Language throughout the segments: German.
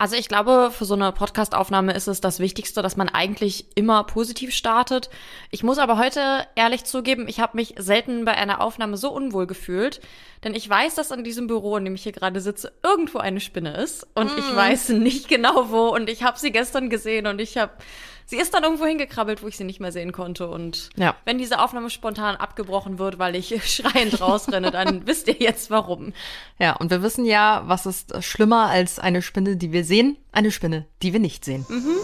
Also ich glaube, für so eine Podcast-Aufnahme ist es das Wichtigste, dass man eigentlich immer positiv startet. Ich muss aber heute ehrlich zugeben, ich habe mich selten bei einer Aufnahme so unwohl gefühlt, denn ich weiß, dass in diesem Büro, in dem ich hier gerade sitze, irgendwo eine Spinne ist und mm. ich weiß nicht genau wo und ich habe sie gestern gesehen und ich habe sie ist dann irgendwo hingekrabbelt, wo ich sie nicht mehr sehen konnte. Und ja. wenn diese Aufnahme spontan abgebrochen wird, weil ich schreiend rausrenne, dann wisst ihr jetzt warum. Ja, und wir wissen ja, was ist schlimmer als eine Spinne, die wir sehen? Eine Spinne, die wir nicht sehen. Mhm.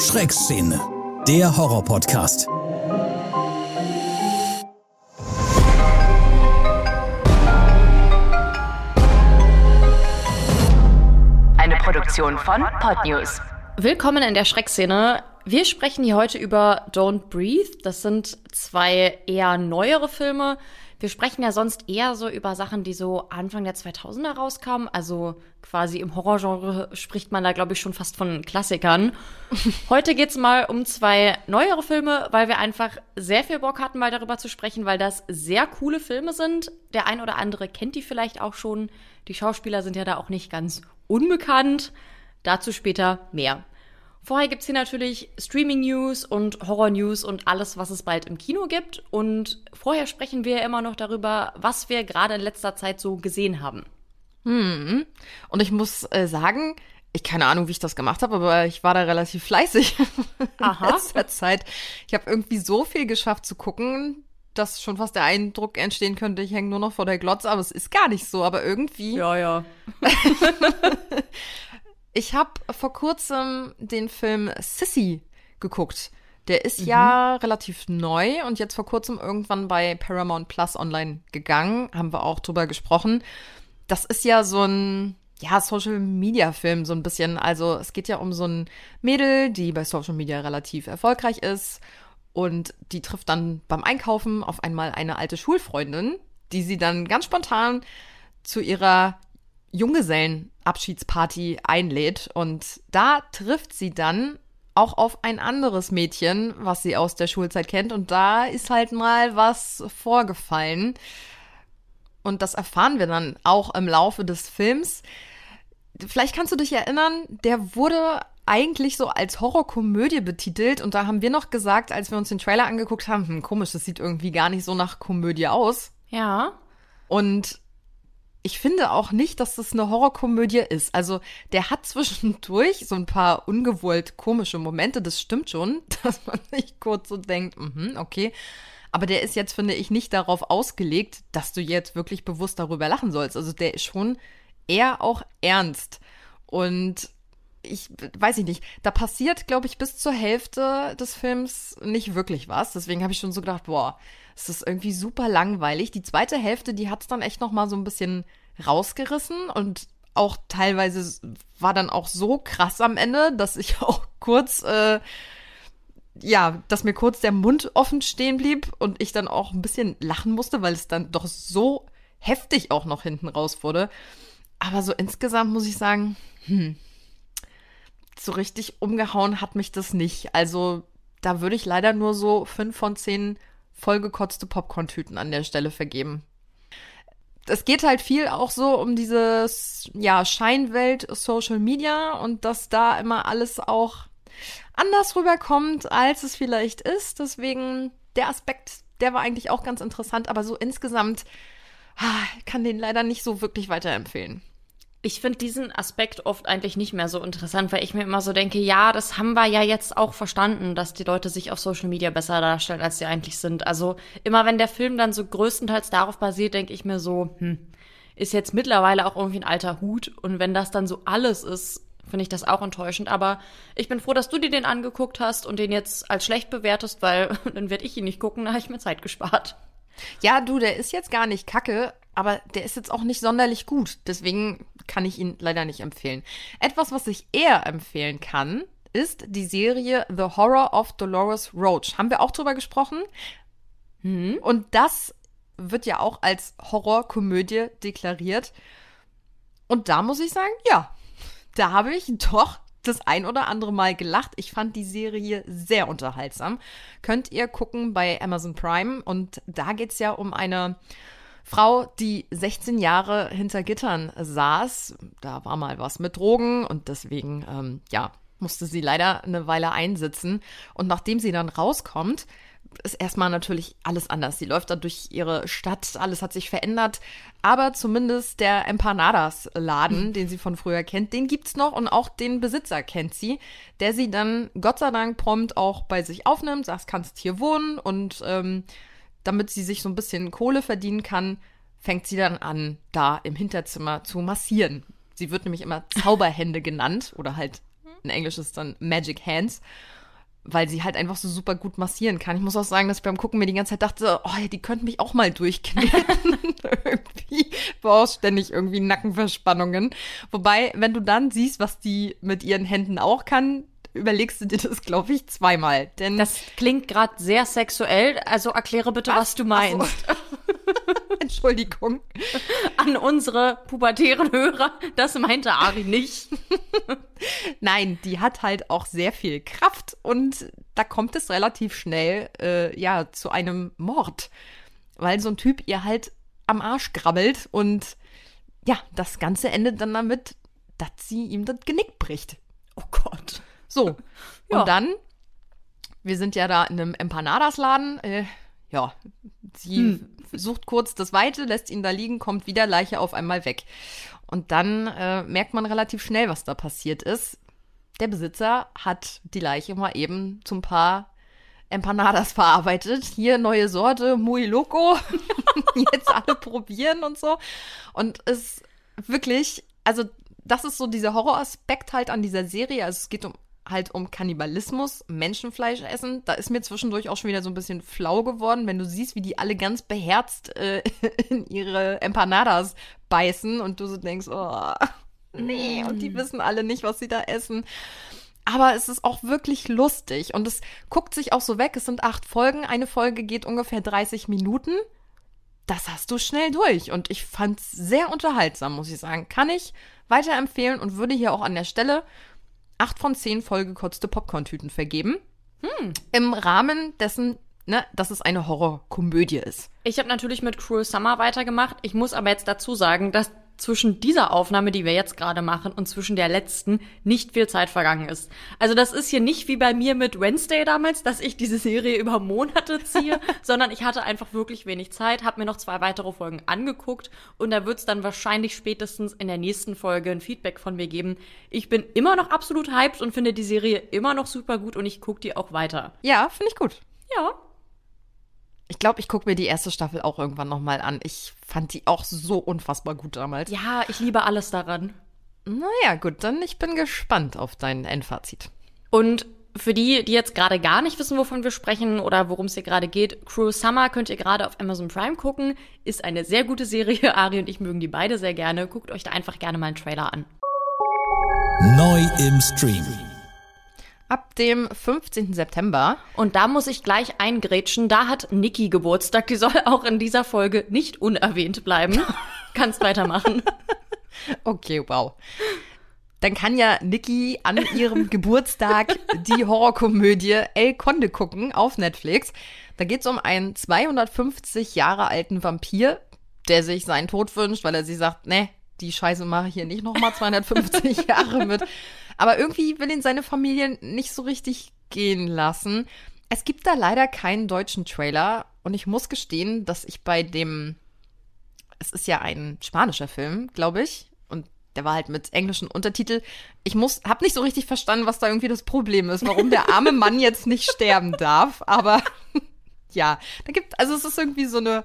Schreckszene, der Horror-Podcast. Eine Produktion von Podnews. Willkommen in der Schreckszene. Wir sprechen hier heute über Don't Breathe. Das sind zwei eher neuere Filme. Wir sprechen ja sonst eher so über Sachen, die so Anfang der 2000er rauskamen. Also quasi im Horrorgenre spricht man da, glaube ich, schon fast von Klassikern. Heute geht's mal um zwei neuere Filme, weil wir einfach sehr viel Bock hatten, mal darüber zu sprechen, weil das sehr coole Filme sind. Der ein oder andere kennt die vielleicht auch schon. Die Schauspieler sind ja da auch nicht ganz unbekannt. Dazu später mehr. Vorher gibt es hier natürlich Streaming-News und Horror-News und alles, was es bald im Kino gibt. Und vorher sprechen wir immer noch darüber, was wir gerade in letzter Zeit so gesehen haben. Hm. Und ich muss äh, sagen, ich keine Ahnung, wie ich das gemacht habe, aber ich war da relativ fleißig Aha. in letzter Zeit. Ich habe irgendwie so viel geschafft zu gucken, dass schon fast der Eindruck entstehen könnte, ich hänge nur noch vor der Glotze, aber es ist gar nicht so. Aber irgendwie. Ja, ja. Ich habe vor kurzem den Film Sissy geguckt. Der ist mhm. ja relativ neu und jetzt vor kurzem irgendwann bei Paramount Plus online gegangen. Haben wir auch drüber gesprochen. Das ist ja so ein, ja, Social Media Film, so ein bisschen. Also es geht ja um so ein Mädel, die bei Social Media relativ erfolgreich ist. Und die trifft dann beim Einkaufen auf einmal eine alte Schulfreundin, die sie dann ganz spontan zu ihrer Junggesellenabschiedsparty einlädt. Und da trifft sie dann auch auf ein anderes Mädchen, was sie aus der Schulzeit kennt. Und da ist halt mal was vorgefallen. Und das erfahren wir dann auch im Laufe des Films. Vielleicht kannst du dich erinnern, der wurde eigentlich so als Horrorkomödie betitelt. Und da haben wir noch gesagt, als wir uns den Trailer angeguckt haben, hm, komisch, das sieht irgendwie gar nicht so nach Komödie aus. Ja. Und ich finde auch nicht, dass das eine Horrorkomödie ist. Also der hat zwischendurch so ein paar ungewollt komische Momente, das stimmt schon, dass man sich kurz so denkt, mm okay. Aber der ist jetzt, finde ich, nicht darauf ausgelegt, dass du jetzt wirklich bewusst darüber lachen sollst. Also der ist schon eher auch ernst. Und ich weiß ich nicht, da passiert, glaube ich, bis zur Hälfte des Films nicht wirklich was. Deswegen habe ich schon so gedacht, boah, es ist irgendwie super langweilig. Die zweite Hälfte, die hat es dann echt noch mal so ein bisschen rausgerissen und auch teilweise war dann auch so krass am Ende, dass ich auch kurz, äh, ja, dass mir kurz der Mund offen stehen blieb und ich dann auch ein bisschen lachen musste, weil es dann doch so heftig auch noch hinten raus wurde. Aber so insgesamt muss ich sagen, hm, so richtig umgehauen hat mich das nicht. Also da würde ich leider nur so fünf von zehn vollgekotzte Popcorn-Tüten an der Stelle vergeben. Es geht halt viel auch so um dieses, ja, Scheinwelt Social Media und dass da immer alles auch anders rüberkommt, als es vielleicht ist. Deswegen der Aspekt, der war eigentlich auch ganz interessant, aber so insgesamt ah, kann den leider nicht so wirklich weiterempfehlen. Ich finde diesen Aspekt oft eigentlich nicht mehr so interessant, weil ich mir immer so denke, ja, das haben wir ja jetzt auch verstanden, dass die Leute sich auf Social Media besser darstellen, als sie eigentlich sind. Also immer wenn der Film dann so größtenteils darauf basiert, denke ich mir so, hm, ist jetzt mittlerweile auch irgendwie ein alter Hut. Und wenn das dann so alles ist, finde ich das auch enttäuschend. Aber ich bin froh, dass du dir den angeguckt hast und den jetzt als schlecht bewertest, weil dann werde ich ihn nicht gucken, da habe ich mir Zeit gespart. Ja, du, der ist jetzt gar nicht kacke, aber der ist jetzt auch nicht sonderlich gut. Deswegen kann ich ihn leider nicht empfehlen. Etwas, was ich eher empfehlen kann, ist die Serie The Horror of Dolores Roach. Haben wir auch drüber gesprochen? Mhm. Und das wird ja auch als Horrorkomödie deklariert. Und da muss ich sagen, ja, da habe ich doch das ein oder andere Mal gelacht. Ich fand die Serie sehr unterhaltsam. Könnt ihr gucken bei Amazon Prime. Und da geht es ja um eine Frau, die 16 Jahre hinter Gittern saß. Da war mal was mit Drogen und deswegen, ähm, ja, musste sie leider eine Weile einsitzen. Und nachdem sie dann rauskommt, ist erstmal natürlich alles anders. Sie läuft da durch ihre Stadt, alles hat sich verändert. Aber zumindest der Empanadas-Laden, den sie von früher kennt, den gibt's noch und auch den Besitzer kennt sie, der sie dann Gott sei Dank prompt auch bei sich aufnimmt, sagt, kannst hier wohnen und ähm, damit sie sich so ein bisschen Kohle verdienen kann, fängt sie dann an, da im Hinterzimmer zu massieren. Sie wird nämlich immer Zauberhände genannt oder halt in Englisch ist dann Magic Hands weil sie halt einfach so super gut massieren kann. Ich muss auch sagen, dass ich beim Gucken mir die ganze Zeit dachte, oh, die könnten mich auch mal durchkneten. irgendwie war ständig irgendwie Nackenverspannungen. Wobei, wenn du dann siehst, was die mit ihren Händen auch kann, überlegst du dir das, glaube ich, zweimal. Denn Das klingt gerade sehr sexuell, also erkläre bitte, was, du meinst. Entschuldigung. An unsere pubertären Hörer, das meinte Ari nicht. Nein, die hat halt auch sehr viel Kraft und da kommt es relativ schnell äh, ja zu einem Mord, weil so ein Typ ihr halt am Arsch grabbelt und ja, das Ganze endet dann damit, dass sie ihm das Genick bricht. Oh Gott. So, Ja. und dann, wir sind ja da in einem Empanadas-Laden, äh, ja, sie sucht kurz das Weite, lässt ihn da liegen, kommt wieder, Leiche auf einmal weg. Und dann äh, merkt man relativ schnell, was da passiert ist. Der Besitzer hat die Leiche mal eben zum paar Empanadas verarbeitet. Hier neue Sorte, muy loco. Jetzt alle probieren und so. Und es wirklich, also das ist so dieser Horroraspekt halt an dieser Serie. Also es geht um halt um Kannibalismus, Menschenfleisch essen. Da ist mir zwischendurch auch schon wieder so ein bisschen flau geworden, wenn du siehst, wie die alle ganz beherzt äh, in ihre Empanadas beißen und du so denkst, oh, nee, und die wissen alle nicht, was sie da essen. Aber es ist auch wirklich lustig und es guckt sich auch so weg. Es sind acht Folgen. Eine Folge geht ungefähr 30 Minuten. Das hast du schnell durch und ich fand's sehr unterhaltsam, muss ich sagen. Kann ich weiterempfehlen und würde hier auch an der Stelle acht von zehn vollgekotzte Popcorn-Tüten vergeben. Im Rahmen dessen, ne, dass es eine Horrorkomödie ist. Ich habe natürlich mit Cruel Summer weitergemacht. Ich muss aber jetzt dazu sagen, dass zwischen dieser Aufnahme, die wir jetzt gerade machen, und zwischen der letzten nicht viel Zeit vergangen ist. Also das ist hier nicht wie bei mir mit Wednesday damals, dass ich diese Serie über Monate ziehe, sondern ich hatte einfach wirklich wenig Zeit, habe mir noch zwei weitere Folgen angeguckt und da wird es dann wahrscheinlich spätestens in der nächsten Folge ein Feedback von mir geben. Ich bin immer noch absolut hyped und finde die Serie immer noch super gut und ich gucke die auch weiter. Ja, finde ich gut. Ja, Ich glaube, ich gucke mir die erste Staffel auch irgendwann nochmal an. Ich fand die auch so unfassbar gut damals. ja, ich liebe alles daran. Naja, gut, dann ich bin gespannt auf dein Endfazit. Und für die, die jetzt gerade gar nicht wissen, wovon wir sprechen oder worum es hier gerade geht, Cruel Summer könnt ihr gerade auf Amazon Prime gucken. Ist eine sehr gute Serie. Ari und ich mögen die beide sehr gerne. Guckt euch da einfach gerne mal einen Trailer an. Neu im Stream. Ab dem 15. September. Und da muss ich gleich eingrätschen. Da hat Niki Geburtstag. Die soll auch in dieser Folge nicht unerwähnt bleiben. Kannst weitermachen. Okay, wow. Dann kann ja Nikki an ihrem Geburtstag die Horrorkomödie El Conde gucken auf Netflix. Da geht es um einen 250 Jahre alten Vampir, der sich seinen Tod wünscht, weil er sich sagt, ne, die Scheiße mache ich hier nicht nochmal 250 Jahre mit. Aber irgendwie will ihn seine Familie nicht so richtig gehen lassen. Es gibt da leider keinen deutschen Trailer und ich muss gestehen, dass ich bei dem es ist ja ein spanischer Film, glaube ich. Und der war halt mit englischen Untertitel. Ich muss, hab nicht so richtig verstanden, was da irgendwie das Problem ist, warum der arme Mann jetzt nicht sterben darf. Aber ja, da gibt, also es ist irgendwie so eine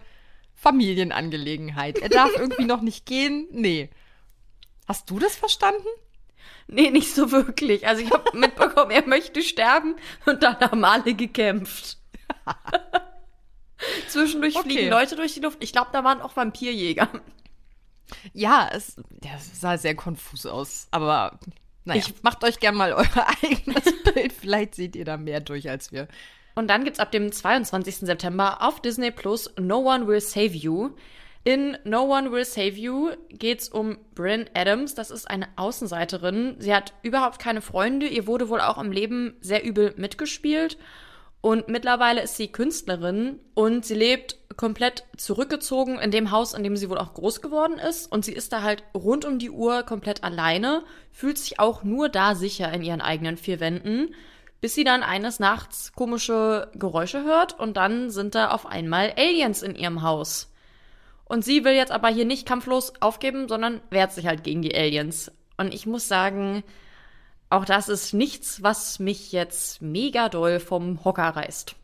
Familienangelegenheit. Er darf irgendwie noch nicht gehen. Nee. Hast du das verstanden? Nee, nicht so wirklich. Also ich habe mitbekommen, er möchte sterben und dann haben alle gekämpft. Zwischendurch Okay. fliegen Leute durch die Luft. Ich glaube, da waren auch Vampirjäger. Ja, es, ja, es sah sehr konfus aus. Aber naja, Ich- macht euch gern mal euer eigenes Bild. Vielleicht seht ihr da mehr durch als wir. Und dann gibt's ab dem 22. September auf Disney Plus No One Will Save You. In No One Will Save You geht's um Bryn Adams. Das ist eine Außenseiterin. Sie hat überhaupt keine Freunde. Ihr wurde wohl auch im Leben sehr übel mitgespielt. Und mittlerweile ist sie Künstlerin und sie lebt komplett zurückgezogen in dem Haus, in dem sie wohl auch groß geworden ist. Und sie ist da halt rund um die Uhr komplett alleine, fühlt sich auch nur da sicher in ihren eigenen vier Wänden, bis sie dann eines Nachts komische Geräusche hört und dann sind da auf einmal Aliens in ihrem Haus. Und sie will jetzt aber hier nicht kampflos aufgeben, sondern wehrt sich halt gegen die Aliens. Und ich muss sagen, auch das ist nichts, was mich jetzt mega doll vom Hocker reißt.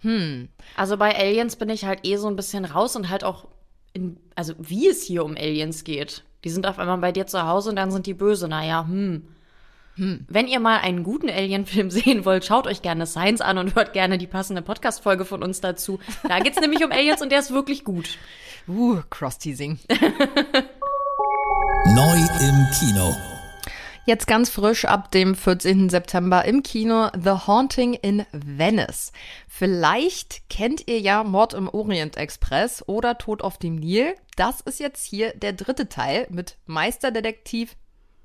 Hm. Also bei Aliens bin ich halt eh so ein bisschen raus und halt auch in, also wie es hier um Aliens geht. Die sind auf einmal bei dir zu Hause und dann sind die böse. Naja, hm. Hm. Wenn ihr mal einen guten Alien-Film sehen wollt, schaut euch gerne Science an und hört gerne die passende Podcast-Folge von uns dazu. Da geht's nämlich um Aliens und der ist wirklich gut. Uh, Cross-Teasing. Neu im Kino. Jetzt ganz frisch ab dem 14. September im Kino The Haunting in Venice. Vielleicht kennt ihr ja Mord im Orient Express oder Tod auf dem Nil. Das ist jetzt hier der dritte Teil mit Meisterdetektiv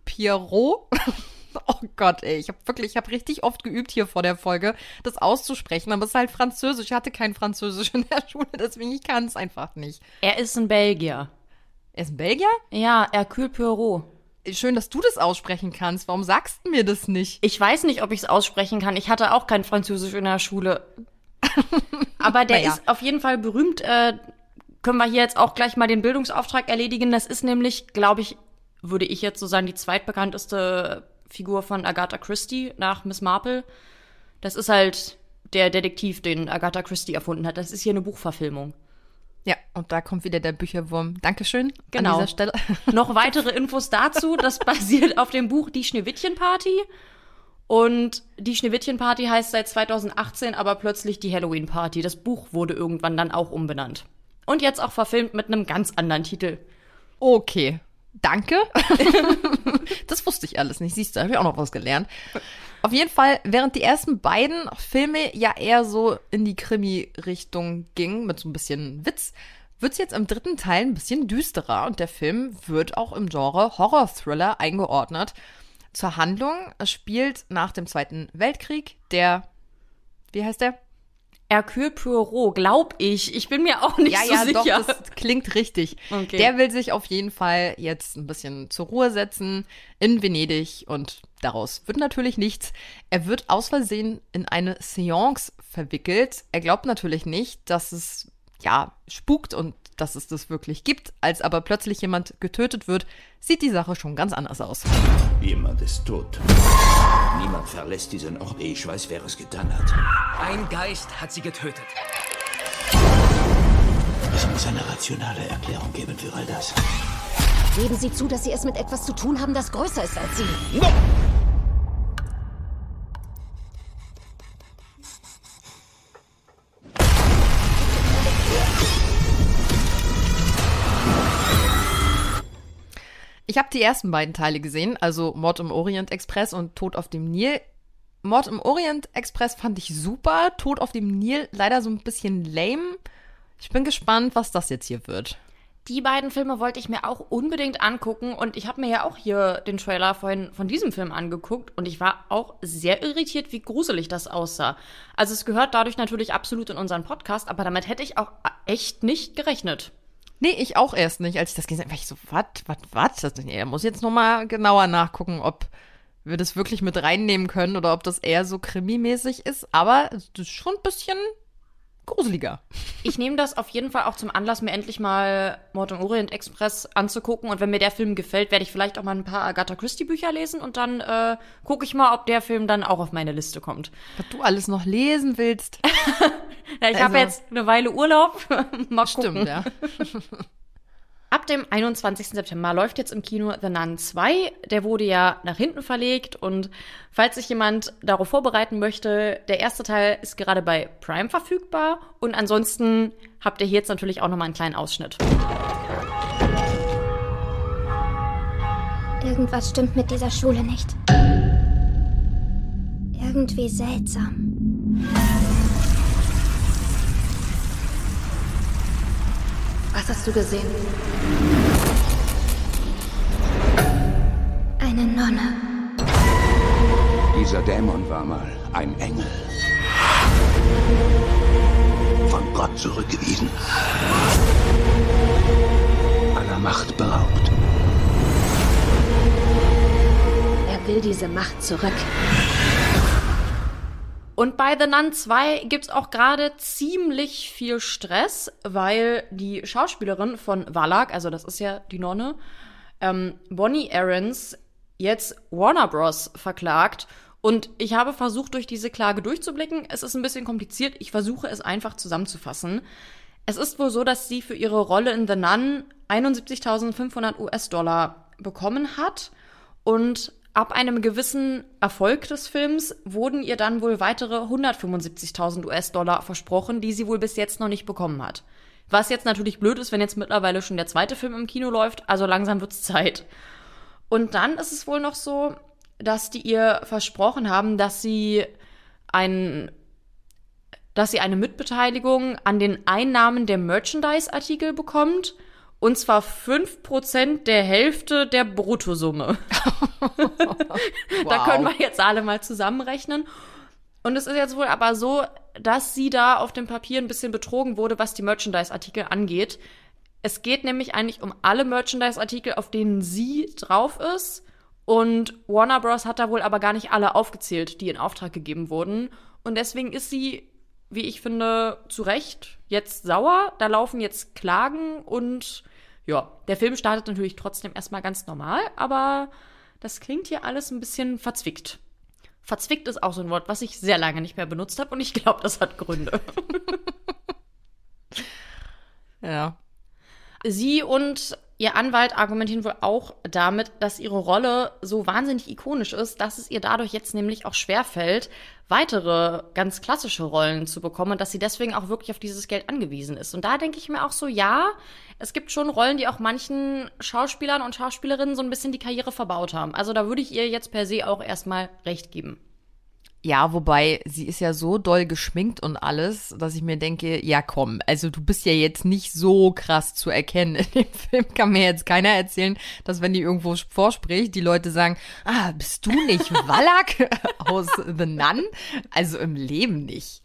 Pierrot. Oh Gott, ey, ich habe wirklich, ich habe richtig oft geübt hier vor der Folge, das auszusprechen, aber es ist halt Französisch. Ich hatte kein Französisch in der Schule, deswegen ich kann es einfach nicht. Er ist ein Belgier. Er ist ein Belgier? Ja, Hercule Poirot. Schön, dass du das aussprechen kannst. Warum sagst du mir das nicht? Ich weiß nicht, ob ich es aussprechen kann. Ich hatte auch kein Französisch in der Schule. Aber der Naja. ist auf jeden Fall berühmt. Äh, können wir hier jetzt auch gleich mal den Bildungsauftrag erledigen. Das ist nämlich, glaube ich, würde ich jetzt so sagen, die zweitbekannteste Figur von Agatha Christie nach Miss Marple. Das ist halt der Detektiv, den Agatha Christie erfunden hat. Das ist hier eine Buchverfilmung. Ja, und da kommt wieder der Bücherwurm. Dankeschön Genau. an dieser Stelle. Noch weitere Infos dazu. Das basiert auf dem Buch Die Schneewittchen-Party. Und die Schneewittchen-Party heißt seit 2018 aber plötzlich die Halloween-Party. Das Buch wurde irgendwann dann auch umbenannt. Und jetzt auch verfilmt mit einem ganz anderen Titel. Okay. Danke. das wusste ich alles nicht. Siehst du, habe ich auch noch was gelernt. Auf jeden Fall, während die ersten beiden Filme ja eher so in die Krimi-Richtung gingen, mit so ein bisschen Witz, wird's jetzt im dritten Teil ein bisschen düsterer und der Film wird auch im Genre Horror-Thriller eingeordnet. Zur Handlung, es spielt nach dem Zweiten Weltkrieg der, wie heißt der? Hercule Poirot, glaub ich. Ich bin mir auch nicht ja, so ja, sicher. doch, das klingt richtig. Okay. Der will sich auf jeden Fall jetzt ein bisschen zur Ruhe setzen in Venedig und daraus wird natürlich nichts. Er wird aus Versehen in eine Seance verwickelt. Er glaubt natürlich nicht, dass es ja spukt und dass es das wirklich gibt. Als aber plötzlich jemand getötet wird, sieht die Sache schon ganz anders aus. Jemand ist tot. Niemand verlässt diesen Ort, ehe ich weiß, wer es getan hat. Ein Geist hat sie getötet. Es muss eine rationale Erklärung geben für all das. Geben Sie zu, dass Sie es mit etwas zu tun haben, das größer ist als Sie. Ich habe die ersten beiden Teile gesehen, also Mord im Orient Express und Tod auf dem Nil. Mord im Orient Express fand ich super, Tod auf dem Nil leider so ein bisschen lame. Ich bin gespannt, was das jetzt hier wird. Die beiden Filme wollte ich mir auch unbedingt angucken und ich habe mir ja auch hier den Trailer vorhin von diesem Film angeguckt und ich war auch sehr irritiert, wie gruselig das aussah. Also es gehört dadurch natürlich absolut in unseren Podcast, aber damit hätte ich auch echt nicht gerechnet. Nee, ich auch erst nicht. Als ich das gesehen habe, ich so, was, was, was? Er muss jetzt nochmal genauer nachgucken, ob wir das wirklich mit reinnehmen können oder ob das eher so krimimäßig ist. Aber es ist schon ein bisschen gruseliger. Ich nehme das auf jeden Fall auch zum Anlass, mir endlich mal Mord im Orient Express anzugucken. Und wenn mir der Film gefällt, werde ich vielleicht auch mal ein paar Agatha Christie Bücher lesen und dann äh, gucke ich mal, ob der Film dann auch auf meine Liste kommt. Was du alles noch lesen willst. Ja, ich habe Also- jetzt eine Weile Urlaub. mal gucken. Stimmt, ja. Ab dem 21. September läuft jetzt im Kino The Nun 2. Der wurde ja nach hinten verlegt und falls sich jemand darauf vorbereiten möchte, der erste Teil ist gerade bei Prime verfügbar und ansonsten habt ihr hier jetzt natürlich auch nochmal einen kleinen Ausschnitt. Irgendwas stimmt mit dieser Schule nicht. Irgendwie seltsam. Was hast du gesehen? Eine Nonne. Dieser Dämon war mal ein Engel. Von Gott zurückgewiesen. Aller Macht beraubt. Er will diese Macht zurück. Und bei The Nun 2 gibt's auch gerade ziemlich viel Stress, weil die Schauspielerin von Valak, also das ist ja die Nonne, ähm, Bonnie Aarons, jetzt Warner Bros. verklagt. Und ich habe versucht, durch diese Klage durchzublicken. Es ist ein bisschen kompliziert. Ich versuche es einfach zusammenzufassen. Es ist wohl so, dass sie für ihre Rolle in The Nun 71.500 US-Dollar bekommen hat. Und ab einem gewissen Erfolg des Films wurden ihr dann wohl weitere 175.000 US-Dollar versprochen, die sie wohl bis jetzt noch nicht bekommen hat. Was jetzt natürlich blöd ist, wenn jetzt mittlerweile schon der zweite Film im Kino läuft, also langsam wird's Zeit. Und dann ist es wohl noch so, dass die ihr versprochen haben, dass sie ein dass sie eine Mitbeteiligung an den Einnahmen der Merchandise-Artikel bekommt. Und zwar 5% der Hälfte der Bruttosumme. Da können wir jetzt alle mal zusammenrechnen. Und es ist jetzt wohl aber so, dass sie da auf dem Papier ein bisschen betrogen wurde, was die Merchandise-Artikel angeht. Es geht nämlich eigentlich um alle Merchandise-Artikel, auf denen sie drauf ist. Und Warner Bros. hat da wohl aber gar nicht alle aufgezählt, die in Auftrag gegeben wurden. Und deswegen ist sie, wie ich finde, zu Recht jetzt sauer. Da laufen jetzt Klagen und ja, der Film startet natürlich trotzdem erstmal ganz normal, aber das klingt hier alles ein bisschen verzwickt. Verzwickt ist auch so ein Wort, was ich sehr lange nicht mehr benutzt habe und ich glaube, das hat Gründe. Ja. Sie und ihr Anwalt argumentieren wohl auch damit, dass ihre Rolle so wahnsinnig ikonisch ist, dass es ihr dadurch jetzt nämlich auch schwerfällt, weitere ganz klassische Rollen zu bekommen und dass sie deswegen auch wirklich auf dieses Geld angewiesen ist. Und da denke ich mir auch so, ja, es gibt schon Rollen, die auch manchen Schauspielern und Schauspielerinnen so ein bisschen die Karriere verbaut haben. Also da würde ich ihr jetzt per se auch erstmal recht geben. Ja, wobei sie ist ja so doll geschminkt und alles, dass ich mir denke, ja komm, also du bist ja jetzt nicht so krass zu erkennen. In dem Film kann mir jetzt keiner erzählen, dass wenn die irgendwo vorspricht, die Leute sagen, ah, bist du nicht Wallach aus The Nun? Also im Leben nicht.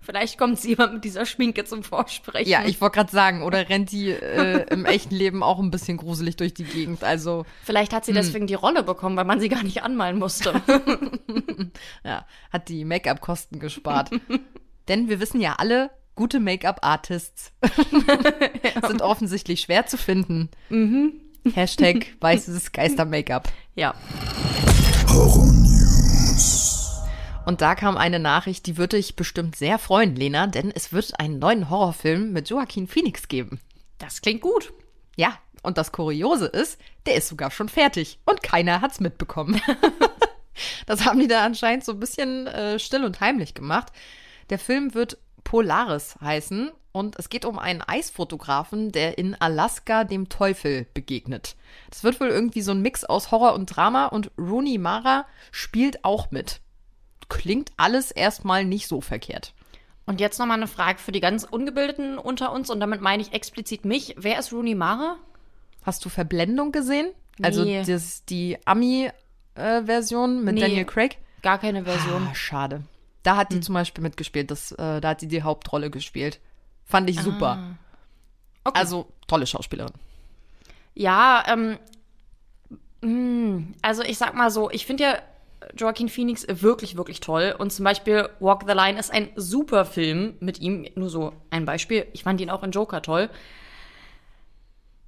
Vielleicht kommt jemand mit dieser Schminke zum Vorsprechen. Ja, ich wollte gerade sagen, oder rennt die äh, im echten Leben auch ein bisschen gruselig durch die Gegend? Also Vielleicht hat sie deswegen die Rolle bekommen, weil man sie gar nicht anmalen musste. ja, hat die Make-up-Kosten gespart. Denn wir wissen ja alle, gute Make-up-Artists sind offensichtlich schwer zu finden. Hashtag weißes Geister-Make-up. ja. Und da kam eine Nachricht, die würde dich bestimmt sehr freuen, Lena, denn es wird einen neuen Horrorfilm mit Joaquin Phoenix geben. Das klingt gut. Ja, und das Kuriose ist, der ist sogar schon fertig und keiner hat's mitbekommen. Das haben die da anscheinend so ein bisschen äh, still und heimlich gemacht. Der Film wird Polaris heißen und es geht um einen Eisfotografen, der in Alaska dem Teufel begegnet. Das wird wohl irgendwie so ein Mix aus Horror und Drama und Rooney Mara spielt auch mit. Klingt alles erstmal nicht so verkehrt. Und jetzt nochmal eine Frage für die ganz Ungebildeten unter uns und damit meine ich explizit mich. Wer ist Rooney Mara? Hast du Verblendung gesehen? Also Nee. das, die Ami-Version mit Nee. Daniel Craig? Gar keine Version. Ah, schade. Da hat die zum Beispiel mitgespielt. Das, äh, da hat sie die Hauptrolle gespielt. Fand ich super. Okay. Also tolle Schauspielerin. Ja, ähm, mh, also ich sag mal so, ich finde ja Joaquin Phoenix wirklich, wirklich toll. Und zum Beispiel Walk the Line ist ein super Film mit ihm. Nur so ein Beispiel. Ich fand ihn auch in Joker toll.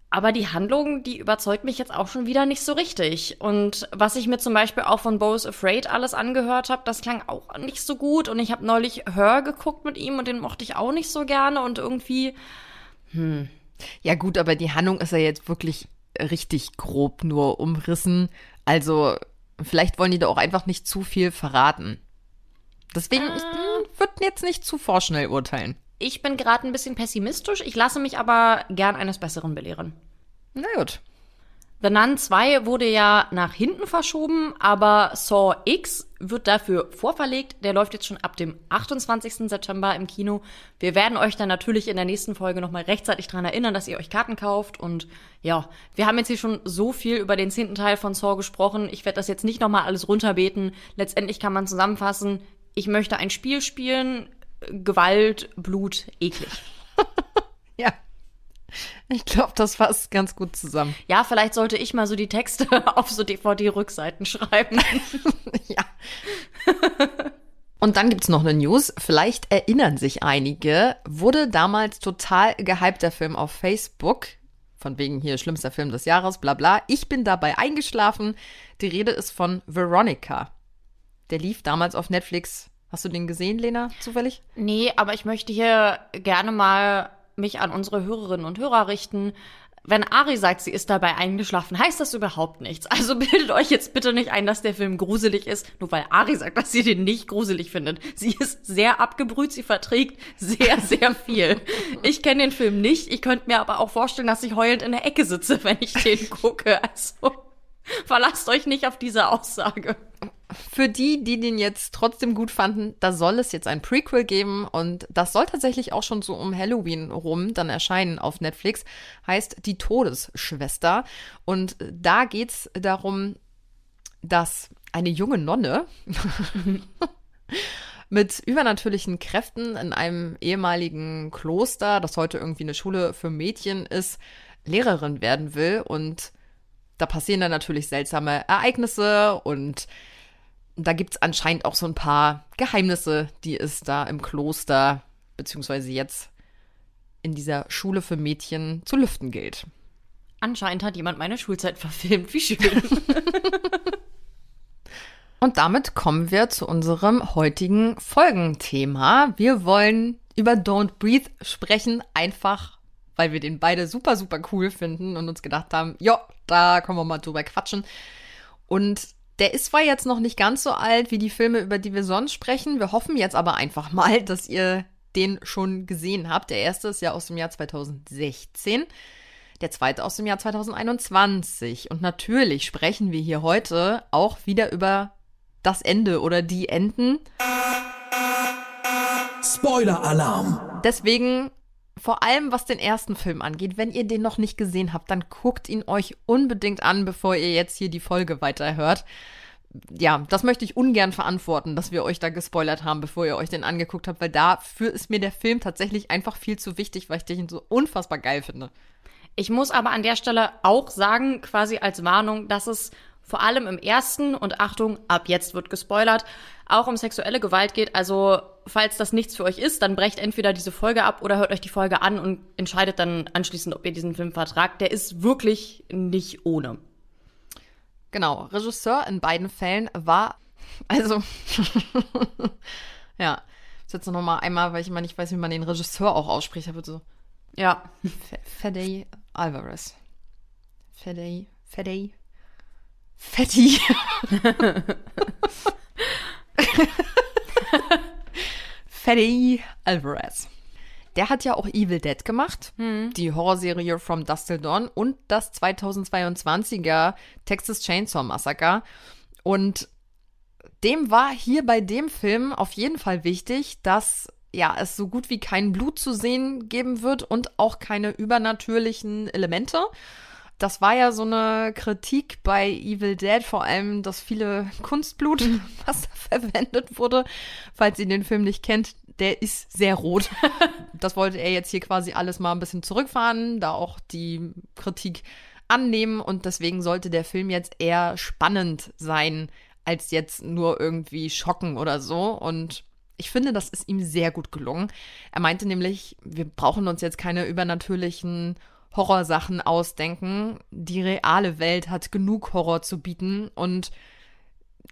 Aber die Handlung, die überzeugt mich jetzt auch schon wieder nicht so richtig. Und was ich mir zum Beispiel auch von Bo is Afraid alles angehört habe, das klang auch nicht so gut. Und ich habe neulich Hör geguckt mit ihm und den mochte ich auch nicht so gerne. Und irgendwie, Ja gut, aber die Handlung ist ja jetzt wirklich richtig grob nur umrissen. Also vielleicht wollen die da auch einfach nicht zu viel verraten. Deswegen, ich würde jetzt nicht zu vorschnell urteilen. Ich bin gerade ein bisschen pessimistisch. Ich lasse mich aber gern eines Besseren belehren. Na gut. The Nun 2 wurde ja nach hinten verschoben, aber Saw X wird dafür vorverlegt. Der läuft jetzt schon ab dem 28. September im Kino. Wir werden euch dann natürlich in der nächsten Folge nochmal rechtzeitig dran erinnern, dass ihr euch Karten kauft. Und ja, wir haben jetzt hier schon so viel über den zehnten Teil von Saw gesprochen. Ich werde das jetzt nicht nochmal alles runterbeten. Letztendlich kann man zusammenfassen, ich möchte ein Spiel spielen, Gewalt, Blut, eklig. Ja. Ich glaube, das fasst ganz gut zusammen. Ja, vielleicht sollte ich mal so die Texte auf so DVD-Rückseiten schreiben. ja. Und dann gibt's noch eine News. Vielleicht erinnern sich einige. Wurde damals total gehypter Film auf Facebook. Von wegen hier schlimmster Film des Jahres, bla bla. Ich bin dabei eingeschlafen. Die Rede ist von Veronica. Der lief damals auf Netflix. Hast du den gesehen, Lena, zufällig? Nee, aber ich möchte hier gerne mal mich an unsere Hörerinnen und Hörer richten. Wenn Ari sagt, sie ist dabei eingeschlafen, heißt das überhaupt nichts. Also bildet euch jetzt bitte nicht ein, dass der Film gruselig ist, nur weil Ari sagt, dass sie den nicht gruselig findet. Sie ist sehr abgebrüht, sie verträgt sehr, sehr viel. Ich kenne den Film nicht, ich könnte mir aber auch vorstellen, dass ich heulend in der Ecke sitze, wenn ich den gucke. Also verlasst euch nicht auf diese Aussage. Für die, die den jetzt trotzdem gut fanden, da soll es jetzt ein Prequel geben und das soll tatsächlich auch schon so um Halloween rum dann erscheinen auf Netflix. Heißt Die Todesschwester. Und da geht's darum, dass eine junge Nonne mit übernatürlichen Kräften in einem ehemaligen Kloster, das heute irgendwie eine Schule für Mädchen ist, Lehrerin werden will und da passieren dann natürlich seltsame Ereignisse und da gibt's anscheinend auch so ein paar Geheimnisse, die es da im Kloster, beziehungsweise jetzt in dieser Schule für Mädchen zu lüften gilt. Anscheinend hat jemand meine Schulzeit verfilmt. Wie schön. Und damit kommen wir zu unserem heutigen Folgenthema. Wir wollen über Don't Breathe sprechen, einfach weil wir den beide super, super cool finden und uns gedacht haben, ja, da können wir mal drüber quatschen. Und der ist zwar jetzt noch nicht ganz so alt wie die Filme, über die wir sonst sprechen. Wir hoffen jetzt aber einfach mal, dass ihr den schon gesehen habt. Der erste ist ja aus dem Jahr 2016, der zweite aus dem Jahr 2021. Und natürlich sprechen wir hier heute auch wieder über das Ende oder die Enden. Spoiler-Alarm! Deswegen vor allem was den ersten Film angeht, wenn ihr den noch nicht gesehen habt, dann guckt ihn euch unbedingt an, bevor ihr jetzt hier die Folge weiterhört. Ja, das möchte ich ungern verantworten, dass wir euch da gespoilert haben, bevor ihr euch den angeguckt habt, weil dafür ist mir der Film tatsächlich einfach viel zu wichtig, weil ich den so unfassbar geil finde. Ich muss aber an der Stelle auch sagen, quasi als Warnung, dass es vor allem im ersten und Achtung, ab jetzt wird gespoilert, auch um sexuelle Gewalt geht. Also, falls das nichts für euch ist, dann brecht entweder diese Folge ab oder hört euch die Folge an und entscheidet dann anschließend, ob ihr diesen Film vertragt. Der ist wirklich nicht ohne. Genau, Regisseur in beiden Fällen war, also, ja, ich jetzt noch mal einmal, weil ich immer nicht weiß, wie man den Regisseur auch ausspricht, aber so, Ja. Fede Alvarez. Fede, Fede, Fetti. Fede Alvarez. Der hat ja auch Evil Dead gemacht, die Horrorserie From Dusk Till Dawn und das 2022er Texas Chainsaw Massacre. Und dem war hier bei dem Film auf jeden Fall wichtig, dass ja es so gut wie kein Blut zu sehen geben wird und auch keine übernatürlichen Elemente. Das war ja so eine Kritik bei Evil Dead, vor allem, dass viele Kunstblut, was da verwendet wurde. Falls ihr den Film nicht kennt, der ist sehr rot. Das wollte er jetzt hier quasi alles mal ein bisschen zurückfahren, da auch die Kritik annehmen und deswegen sollte der Film jetzt eher spannend sein, als jetzt nur irgendwie schocken oder so. Und ich finde, das ist ihm sehr gut gelungen. Er meinte nämlich, wir brauchen uns jetzt keine übernatürlichen Horrorsachen ausdenken. Die reale Welt hat genug Horror zu bieten und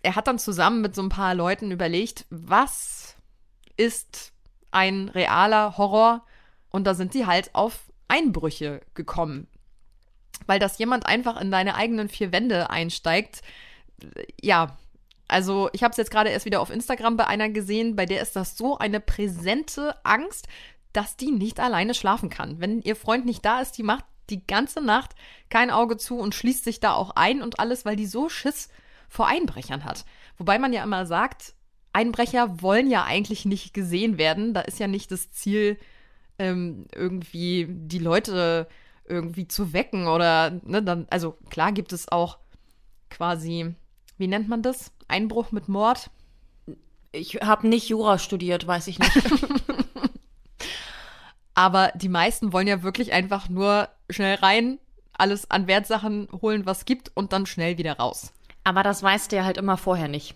er hat dann zusammen mit so ein paar Leuten überlegt, was ist ein realer Horror? Und da sind die halt auf Einbrüche gekommen. Weil das jemand einfach in deine eigenen vier Wände einsteigt, ja, also ich habe es jetzt gerade erst wieder auf Instagram bei einer gesehen, bei der ist das so eine präsente Angst, dass die nicht alleine schlafen kann. Wenn ihr Freund nicht da ist, die macht die ganze Nacht kein Auge zu und schließt sich da auch ein und alles, weil die so Schiss vor Einbrechern hat. Wobei man ja immer sagt, Einbrecher wollen ja eigentlich nicht gesehen werden. Da ist ja nicht das Ziel, ähm, irgendwie die Leute irgendwie zu wecken oder, ne, dann, also klar gibt es auch quasi, wie nennt man das? Einbruch mit Mord? Ich habe nicht Jura studiert, weiß ich nicht. Aber die meisten wollen ja wirklich einfach nur schnell rein, alles an Wertsachen holen, was gibt und dann schnell wieder raus. Aber das weißt du ja halt immer vorher nicht.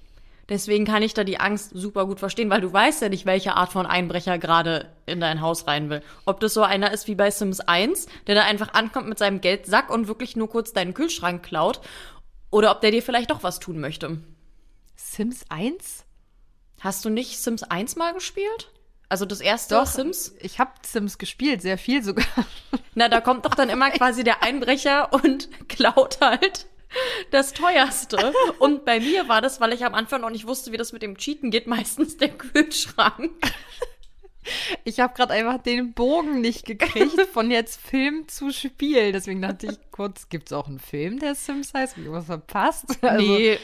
Deswegen kann ich da die Angst super gut verstehen, weil du weißt ja nicht, welche Art von Einbrecher gerade in dein Haus rein will. Ob das so einer ist wie bei Sims 1, der da einfach ankommt mit seinem Geldsack und wirklich nur kurz deinen Kühlschrank klaut, oder ob der dir vielleicht doch was tun möchte. Sims 1? Hast du nicht Sims 1 mal gespielt? Also das erste Doch, Sims? Ich habe Sims gespielt, sehr viel sogar. Na, da kommt doch dann immer quasi der Einbrecher und klaut halt das teuerste. Und bei mir war das, weil ich am Anfang noch nicht wusste, wie das mit dem Cheaten geht, meistens der Kühlschrank. Ich habe gerade einfach den Bogen nicht gekriegt von jetzt Film zu Spiel. Deswegen dachte ich kurz, gibt es auch einen Film, der Sims heißt? Hab ich was verpasst? Also, Nee,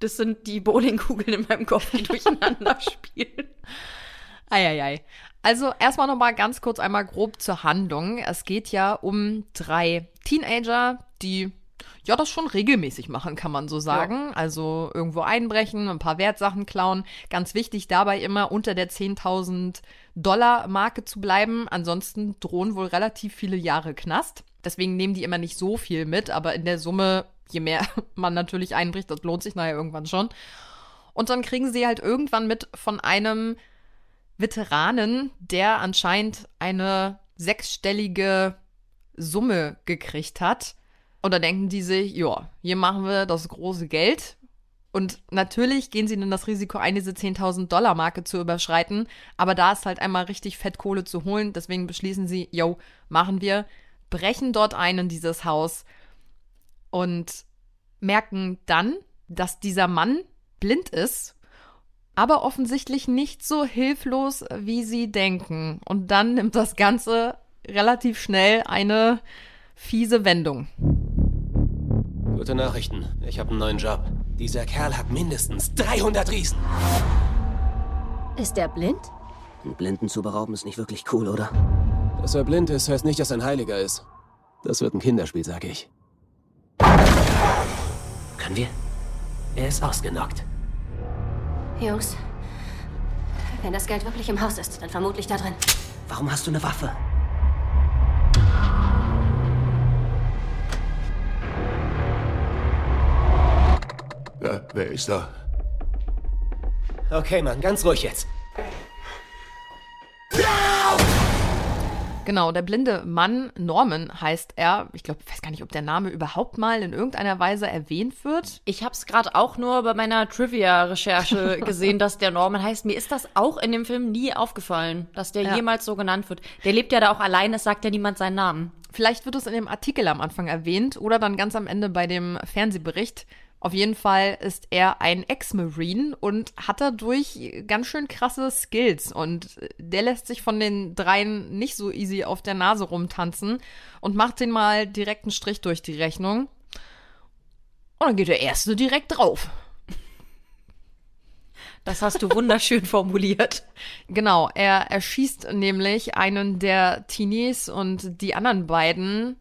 das sind die Bowlingkugeln in meinem Kopf, die durcheinander spielen. Eieiei. Also erstmal noch mal ganz kurz einmal grob zur Handlung. Es geht ja um drei Teenager, die ja das schon regelmäßig machen, kann man so sagen. Also irgendwo einbrechen, ein paar Wertsachen klauen. Ganz wichtig dabei immer unter der 10.000 Dollar Marke zu bleiben. Ansonsten drohen wohl relativ viele Jahre Knast. Deswegen nehmen die immer nicht so viel mit, aber in der Summe, je mehr man natürlich einbricht, das lohnt sich nachher irgendwann schon. Und dann kriegen sie halt irgendwann mit von einem Veteranen, der anscheinend eine sechsstellige Summe gekriegt hat. Und da denken die sich, ja, hier machen wir das große Geld. Und natürlich gehen sie dann das Risiko ein, diese 10.000 Dollar Marke zu überschreiten. Aber da ist halt einmal richtig Fettkohle zu holen. Deswegen beschließen sie, yo, machen wir, brechen dort ein in dieses Haus und merken dann, dass dieser Mann blind ist aber offensichtlich nicht so hilflos, wie sie denken. Und dann nimmt das Ganze relativ schnell eine fiese Wendung. Gute Nachrichten. Ich habe einen neuen Job. Dieser Kerl hat mindestens 300 Riesen. Ist er blind? Einen Blinden zu berauben ist nicht wirklich cool, oder? Dass er blind ist, heißt nicht, dass er ein Heiliger ist. Das wird ein Kinderspiel, sag ich. Können wir? Er ist ausgenockt. Jungs, wenn das Geld wirklich im Haus ist, dann vermutlich da drin. Warum hast du eine Waffe? Ja, wer ist da? Okay, Mann, ganz ruhig jetzt. Genau, der blinde Mann, Norman heißt er. Ich glaube, ich weiß gar nicht, ob der Name überhaupt mal in irgendeiner Weise erwähnt wird. Ich habe es gerade auch nur bei meiner Trivia-Recherche gesehen, dass der Norman heißt. Mir ist das auch in dem Film nie aufgefallen, dass der Ja. jemals so genannt wird. Der lebt ja da auch allein, es sagt ja niemand seinen Namen. Vielleicht wird es in dem Artikel am Anfang erwähnt oder dann ganz am Ende bei dem Fernsehbericht. Auf jeden Fall ist er ein Ex-Marine und hat dadurch ganz schön krasse Skills. Und der lässt sich von den dreien nicht so easy auf der Nase rumtanzen und macht den mal direkt einen Strich durch die Rechnung. Und dann geht der Erste direkt drauf. Das hast du wunderschön formuliert. Genau, er erschießt nämlich einen der Teenies und die anderen beiden,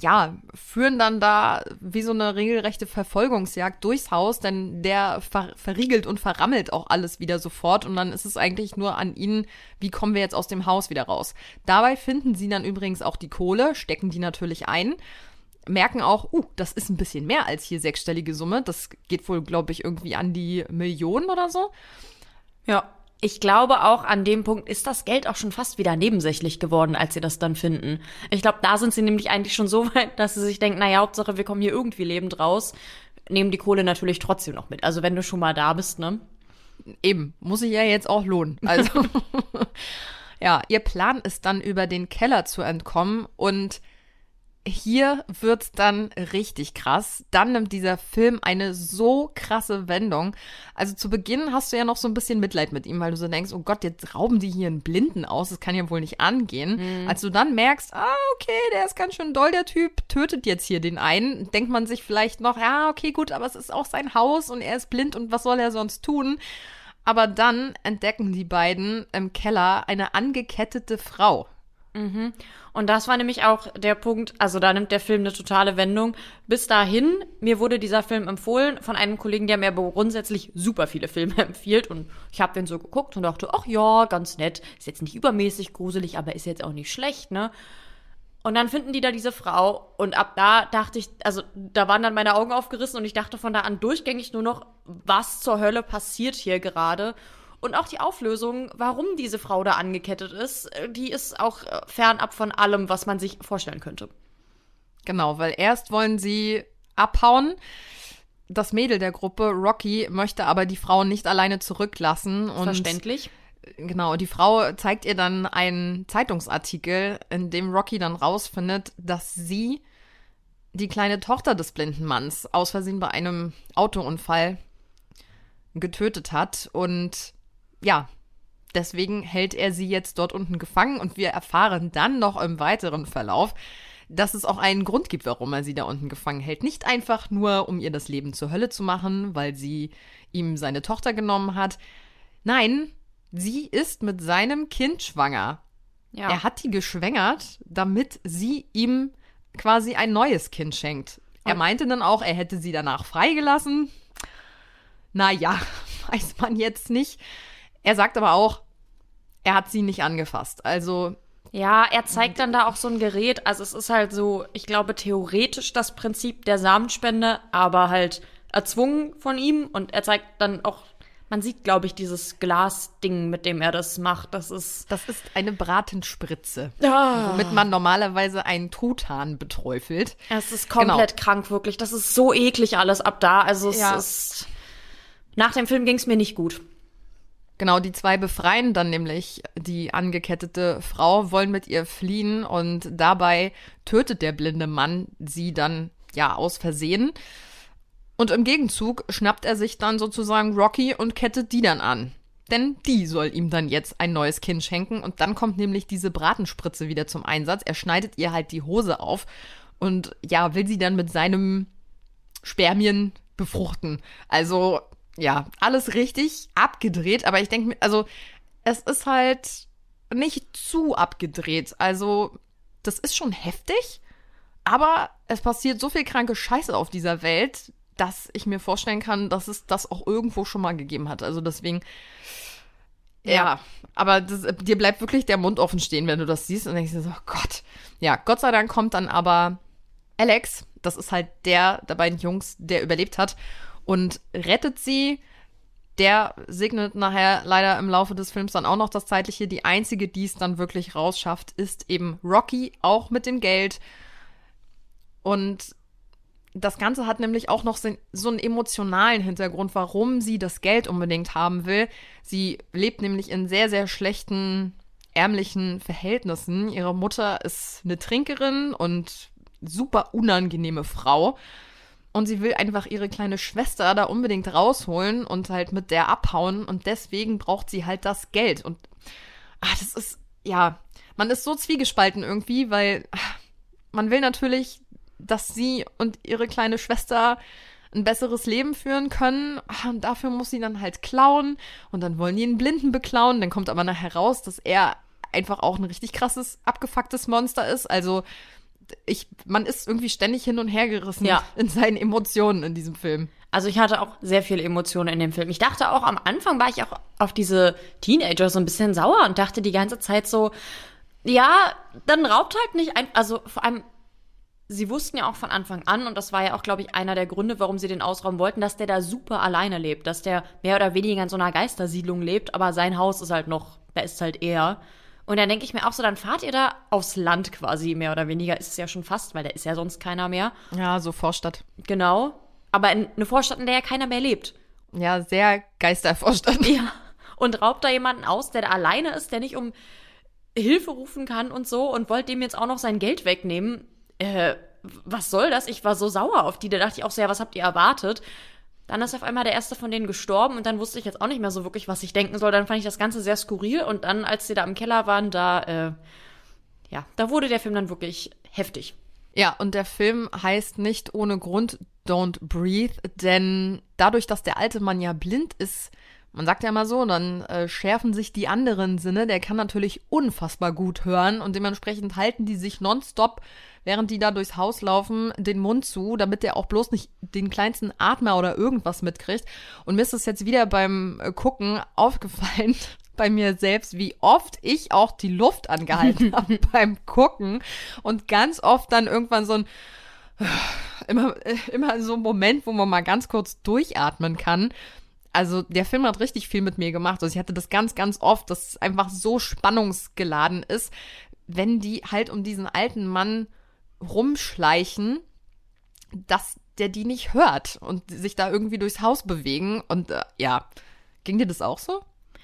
ja, führen dann da wie so eine regelrechte Verfolgungsjagd durchs Haus, denn der ver verriegelt und verrammelt auch alles wieder sofort und dann ist es eigentlich nur an ihnen, wie kommen wir jetzt aus dem Haus wieder raus. Dabei finden sie dann übrigens auch die Kohle, stecken die natürlich ein, merken auch, uh, das ist ein bisschen mehr als hier sechsstellige Summe, das geht wohl, glaube ich, irgendwie an die Millionen oder so. Ja. Ich glaube auch an dem Punkt ist das Geld auch schon fast wieder nebensächlich geworden, als sie das dann finden. Ich glaube, da sind sie nämlich eigentlich schon so weit, dass sie sich denken, naja, Hauptsache wir kommen hier irgendwie lebend raus, nehmen die Kohle natürlich trotzdem noch mit. Also wenn du schon mal da bist, ne? Eben, muss sich ja jetzt auch lohnen. Also, ja, ihr Plan ist dann über den Keller zu entkommen und hier wird's dann richtig krass. Dann nimmt dieser Film eine so krasse Wendung. Also zu Beginn hast du ja noch so ein bisschen Mitleid mit ihm, weil du so denkst, oh Gott, jetzt rauben die hier einen Blinden aus, das kann ja wohl nicht angehen. Als du dann merkst, ah, okay, der ist ganz schön doll, der Typ, tötet jetzt hier den einen, denkt man sich vielleicht noch, ja, okay, gut, aber es ist auch sein Haus und er ist blind und was soll er sonst tun? Aber dann entdecken die beiden im Keller eine angekettete Frau. Und das war nämlich auch der Punkt, also da nimmt der Film eine totale Wendung. Bis dahin, mir wurde dieser Film empfohlen von einem Kollegen, der mir grundsätzlich super viele Filme empfiehlt. Und ich habe den so geguckt und dachte, ach ja, ganz nett. Ist jetzt nicht übermäßig gruselig, aber ist jetzt auch nicht schlecht, ne? Und dann finden die da diese Frau und ab da dachte ich, also da waren dann meine Augen aufgerissen und ich dachte von da an durchgängig nur noch, was zur Hölle passiert hier gerade? Und auch die Auflösung, warum diese Frau da angekettet ist, äh, die ist auch äh, fernab von allem, was man sich vorstellen könnte. Genau, weil erst wollen sie abhauen. Das Mädel der Gruppe, Rocky, möchte aber die Frau nicht alleine zurücklassen. Und Verständlich. Genau, die Frau zeigt ihr dann einen Zeitungsartikel, in dem Rocky dann rausfindet, dass sie die kleine Tochter des blinden Manns aus Versehen bei einem Autounfall getötet hat. Und ja, deswegen hält er sie jetzt dort unten gefangen. Und wir erfahren dann noch im weiteren Verlauf, dass es auch einen Grund gibt, warum er sie da unten gefangen hält. Nicht einfach nur, um ihr das Leben zur Hölle zu machen, weil sie ihm seine Tochter genommen hat. Nein, sie ist mit seinem Kind schwanger. Ja. Er hat die geschwängert, damit sie ihm quasi ein neues Kind schenkt. Er meinte dann auch, er hätte sie danach freigelassen. Naja, weiß man jetzt nicht. Er sagt aber auch, er hat sie nicht angefasst. Also, Ja, er zeigt dann da auch so ein Gerät. Also es ist halt so, ich glaube, theoretisch das Prinzip der Samenspende, aber halt erzwungen von ihm. Und er zeigt dann auch, man sieht, glaube ich, dieses Glasding, mit dem er das macht. Das ist. das ist eine Bratenspritze, Ah. womit man normalerweise einen Truthahn beträufelt. Es ist komplett krank, wirklich. Das ist so eklig alles ab da. Also es Ja. ist. Nach dem Film ging es mir nicht gut. Genau, die zwei befreien dann nämlich die angekettete Frau, wollen mit ihr fliehen und dabei tötet der blinde Mann sie dann ja aus Versehen. Und im Gegenzug schnappt er sich dann sozusagen Rocky und kettet die dann an. Denn die soll ihm dann jetzt ein neues Kind schenken und dann kommt nämlich diese Bratenspritze wieder zum Einsatz. Er schneidet ihr halt die Hose auf und ja, will sie dann mit seinem Spermien befruchten. Also, ja, alles richtig abgedreht, aber ich denke mir, also, es ist halt nicht zu abgedreht. Also, das ist schon heftig, aber es passiert so viel kranke Scheiße auf dieser Welt, dass ich mir vorstellen kann, dass es das auch irgendwo schon mal gegeben hat. Also, deswegen. Ja, aber das, dir bleibt wirklich der Mund offen stehen, wenn du das siehst und denkst dir so, oh Gott. Ja, Gott sei Dank kommt dann aber Alex, das ist halt der der beiden Jungs, der überlebt hat und rettet sie. Der segnet nachher leider im Laufe des Films dann auch noch das Zeitliche. Die einzige, die es dann wirklich rausschafft, ist eben Rocky, auch mit dem Geld. Und das Ganze hat nämlich auch noch so einen emotionalen Hintergrund, warum sie das Geld unbedingt haben will. Sie lebt nämlich in sehr, sehr schlechten, ärmlichen Verhältnissen. Ihre Mutter ist eine Trinkerin und super unangenehme Frau. Und sie will einfach ihre kleine Schwester da unbedingt rausholen und halt mit der abhauen. Und deswegen braucht sie halt das Geld. Und ah, das ist, ja, man ist so zwiegespalten irgendwie, weil ah, man will natürlich, dass sie und ihre kleine Schwester ein besseres Leben führen können. Ah, Und dafür muss sie dann halt klauen. Und dann wollen die einen Blinden beklauen. Dann kommt aber nachher raus, dass er einfach auch ein richtig krasses, abgefucktes Monster ist. Also ich, man ist irgendwie ständig hin und her gerissen Ja. in seinen Emotionen in diesem Film. Also ich hatte auch sehr viele Emotionen in dem Film. Ich dachte auch, am Anfang war ich auch auf diese Teenager so ein bisschen sauer und dachte die ganze Zeit so, ja, dann raubt halt nicht ein, also vor allem, sie wussten ja auch von Anfang an, und das war ja auch, glaube ich, einer der Gründe, warum sie den ausrauben wollten, dass der da super alleine lebt, dass der mehr oder weniger in so einer Geistersiedlung lebt, aber sein Haus ist halt noch, da ist halt er. Und dann denke ich mir auch so, dann fahrt ihr da aufs Land quasi, mehr oder weniger, ist es ja schon fast, weil da ist ja sonst keiner mehr. Ja, so Vorstadt. Genau. Aber in eine Vorstadt, in der ja keiner mehr lebt. Ja, sehr Geistervorstadt. Ja. Und raubt da jemanden aus, der da alleine ist, der nicht um Hilfe rufen kann und so und wollt dem jetzt auch noch sein Geld wegnehmen. Äh, was soll das? Ich war so sauer auf die. Da dachte ich auch so, ja, was habt ihr erwartet? Dann ist auf einmal der erste von denen gestorben und dann wusste ich jetzt auch nicht mehr so wirklich, was ich denken soll. Dann fand ich das Ganze sehr skurril und dann, als sie da im Keller waren, da, äh, ja, da wurde der Film dann wirklich heftig. Ja, und der Film heißt nicht ohne Grund Don't Breathe, denn dadurch, dass der alte Mann ja blind ist, man sagt ja immer so, dann äh, schärfen sich die anderen Sinne. Der kann natürlich unfassbar gut hören und dementsprechend halten die sich nonstop, während die da durchs Haus laufen, den Mund zu, damit der auch bloß nicht den kleinsten Atmer oder irgendwas mitkriegt. Und mir ist es jetzt wieder beim äh, Gucken aufgefallen, bei mir selbst, wie oft ich auch die Luft angehalten habe beim Gucken und ganz oft dann irgendwann so ein immer, äh, immer so ein Moment, wo man mal ganz kurz durchatmen kann. Also der Film hat richtig viel mit mir gemacht. Also ich hatte das ganz, ganz oft, dass es einfach so spannungsgeladen ist, wenn die halt um diesen alten Mann rumschleichen, dass der die nicht hört und sich da irgendwie durchs Haus bewegen. Und äh, ja, ging dir das auch so?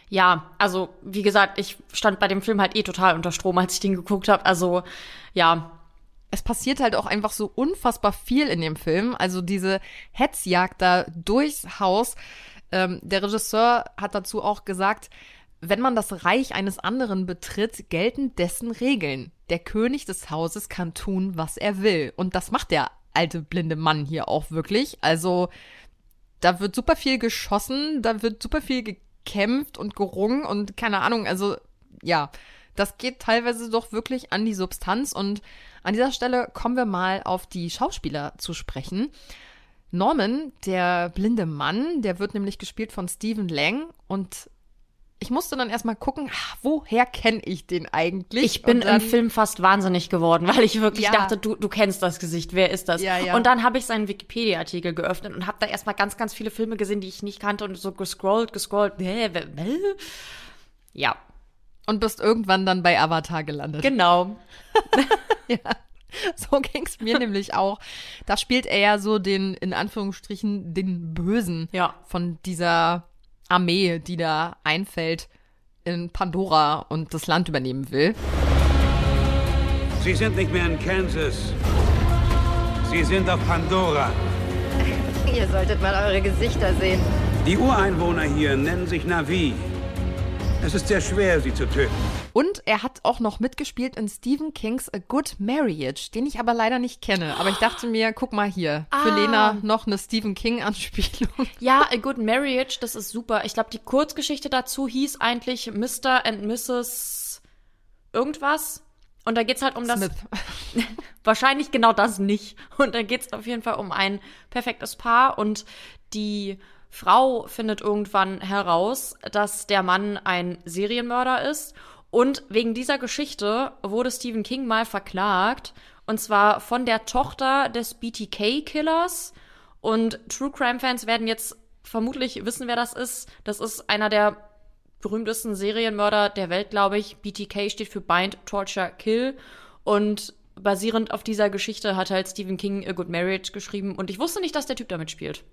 Ja, also wie gesagt, ich stand bei dem Film halt eh total unter Strom, als ich den geguckt habe. Also ja. Es passiert halt auch einfach so unfassbar viel in dem Film. Also diese Hetzjagd da durchs Haus. Ähm, der Regisseur hat dazu auch gesagt, wenn man das Reich eines anderen betritt, gelten dessen Regeln. Der König des Hauses kann tun, was er will. Und das macht der alte blinde Mann hier auch wirklich. Also da wird super viel geschossen, da wird super viel gekämpft und gerungen und keine Ahnung, also ja, das geht teilweise doch wirklich an die Substanz und an dieser Stelle kommen wir mal auf die Schauspieler zu sprechen. Norman, der blinde Mann, der wird nämlich gespielt von Stephen Lang und ich musste dann erstmal gucken, ach, woher kenne ich den eigentlich? Ich bin dann, im Film fast wahnsinnig geworden, weil ich wirklich Ja. dachte, du, du kennst das Gesicht, wer ist das? Ja, ja. Und dann habe ich seinen Wikipedia-Artikel geöffnet und habe da erstmal ganz, ganz viele Filme gesehen, die ich nicht kannte und so gescrollt, gescrollt. Ja, und bist irgendwann dann bei Avatar gelandet. genau. Ja, so ging's mir nämlich auch. Da spielt er ja so den, in Anführungsstrichen, den Bösen Ja. von dieser Armee, die da einfällt in Pandora und das Land übernehmen will. Sie sind nicht mehr in Kansas. Sie sind auf Pandora. Ihr solltet mal eure Gesichter sehen. Die Ureinwohner hier nennen sich Navi. Es ist sehr schwer, sie zu töten. Und er hat auch noch mitgespielt in Stephen Kings A Good Marriage, den ich aber leider nicht kenne. Aber ich dachte mir, guck mal hier, für Ah. Lena noch eine Stephen King-Anspielung. Ja, A Good Marriage, das ist super. Ich glaube, die Kurzgeschichte dazu hieß eigentlich Mr. and Mrs. irgendwas. Und da geht's halt um das. Smith. Wahrscheinlich genau das nicht. Und da geht's auf jeden Fall um ein perfektes Paar und die Frau findet irgendwann heraus, dass der Mann ein Serienmörder ist. Und wegen dieser Geschichte wurde Stephen King mal verklagt. Und zwar von der Tochter des BTK-Killers. Und True Crime-Fans werden jetzt vermutlich wissen, wer das ist. Das ist einer der berühmtesten Serienmörder der Welt, glaube ich. BTK steht für Bind, Torture, Kill. Und basierend auf dieser Geschichte hat halt Stephen King A Good Marriage geschrieben. Und ich wusste nicht, dass der Typ damit spielt.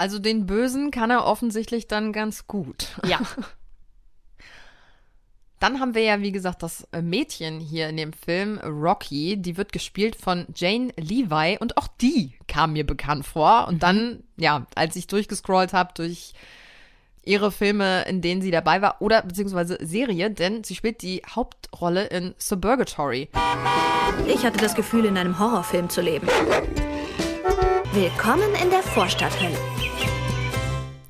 Also den Bösen kann er offensichtlich dann ganz gut. Ja. Dann haben wir ja, wie gesagt, das äh, Mädchen hier in dem Film, Rocky, die wird gespielt von Jane Levi und auch die kam mir bekannt vor. Und dann, ja, als ich durchgescrollt habe durch ihre Filme, in denen sie dabei war, oder beziehungsweise Serie, denn sie spielt die Hauptrolle in Suburgatory. Ich hatte das Gefühl, in einem Horrorfilm zu leben. Willkommen in der Vorstadthölle.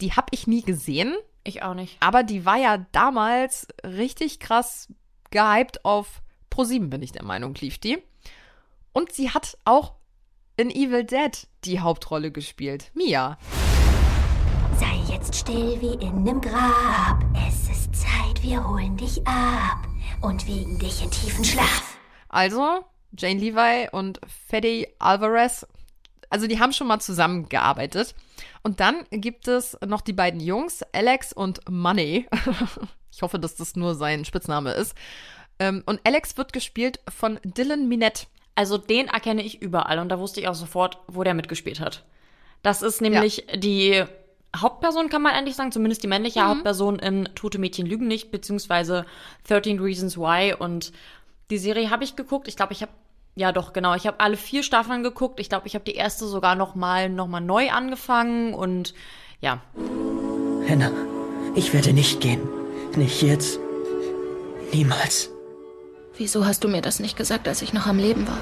Die habe ich nie gesehen, Ich auch nicht. aber die war ja damals richtig krass gehypt auf Pro7, bin ich der Meinung, lief die. Und sie hat auch in Evil Dead die Hauptrolle gespielt. Mia. Sei jetzt still wie in nem Grab. Es ist Zeit, wir holen dich ab und wiegen dich in tiefen Schlaf. Also, Jane Levi und Fede Alvarez, also die haben schon mal zusammengearbeitet. Und dann gibt es noch die beiden Jungs, Alex und Money. ich hoffe, dass das nur sein Spitzname ist. Ähm, Und Alex wird gespielt von Dylan Minette. Also den erkenne ich überall und da wusste ich auch sofort, wo der mitgespielt hat. Das ist nämlich die Hauptperson, kann man eigentlich sagen, zumindest die männliche Hauptperson in Tote Mädchen lügen nicht, beziehungsweise 13 Reasons Why. Und die Serie habe ich geguckt. Ich glaube, ich habe, ja doch, genau, ich habe alle vier Staffeln geguckt. Ich glaube, ich habe die erste sogar noch mal, noch mal neu angefangen und ja. Hannah, ich werde nicht gehen. Nicht jetzt. Niemals. Wieso hast du mir das nicht gesagt, als ich noch am Leben war?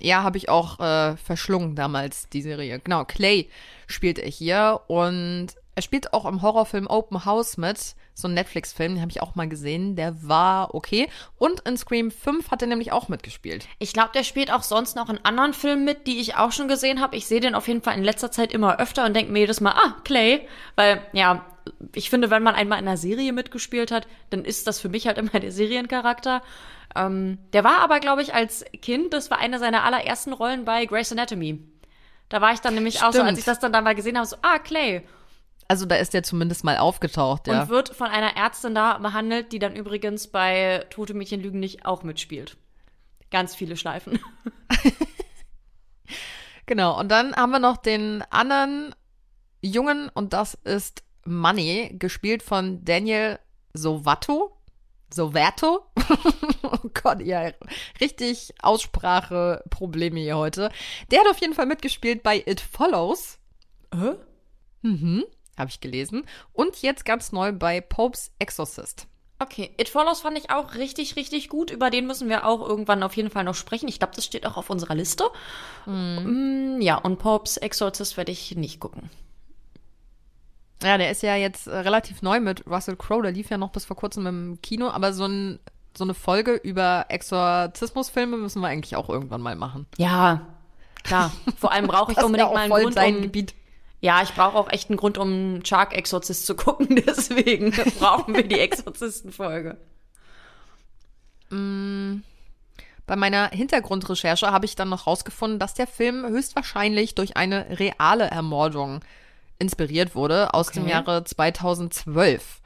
Ja, habe ich auch äh, verschlungen damals, die Serie. Genau, Clay spielt er hier. Und Er spielt auch im Horrorfilm Open House mit, so ein Netflix-Film, den habe ich auch mal gesehen, der war okay. Und in Scream 5 hat er nämlich auch mitgespielt. Ich glaube, der spielt auch sonst noch in anderen Filmen mit, die ich auch schon gesehen habe. Ich sehe den auf jeden Fall in letzter Zeit immer öfter und denke mir jedes Mal, ah, Clay. Weil, ja, ich finde, wenn man einmal in einer Serie mitgespielt hat, dann ist das für mich halt immer der Seriencharakter. Ähm, der war aber, glaube ich, als Kind, das war eine seiner allerersten Rollen bei Grey's Anatomy. Da war ich dann nämlich auch so, als ich das dann, dann mal gesehen habe, so, ah, Clay. Also da ist der zumindest mal aufgetaucht, ja. Und wird von einer Ärztin da behandelt, die dann übrigens bei Tote Mädchen Lügen nicht auch mitspielt. Ganz viele Schleifen. genau, und dann haben wir noch den anderen Jungen und das ist Money, gespielt von Daniel Sovato. Sovato? oh Gott, ja, richtig Ausspracheprobleme hier heute. Der hat auf jeden Fall mitgespielt bei It Follows. Hä? Mhm habe ich gelesen. Und jetzt ganz neu bei Popes Exorcist. Okay, It Follows fand ich auch richtig, richtig gut. Über den müssen wir auch irgendwann auf jeden Fall noch sprechen. Ich glaube, das steht auch auf unserer Liste. Mm. Ja, und Popes Exorcist werde ich nicht gucken. Ja, der ist ja jetzt äh, relativ neu mit Russell Crowe. Der lief ja noch bis vor kurzem im Kino. Aber so, ein, so eine Folge über Exorzismusfilme müssen wir eigentlich auch irgendwann mal machen. Ja, klar. Vor allem brauche ich unbedingt ja mal einen Grund, um, Gebiet. Ja, ich brauche auch echt einen Grund, um Shark Exorzist zu gucken. Deswegen brauchen wir die Exorzistenfolge. Mm, bei meiner Hintergrundrecherche habe ich dann noch rausgefunden, dass der Film höchstwahrscheinlich durch eine reale Ermordung inspiriert wurde aus okay. dem Jahre 2012.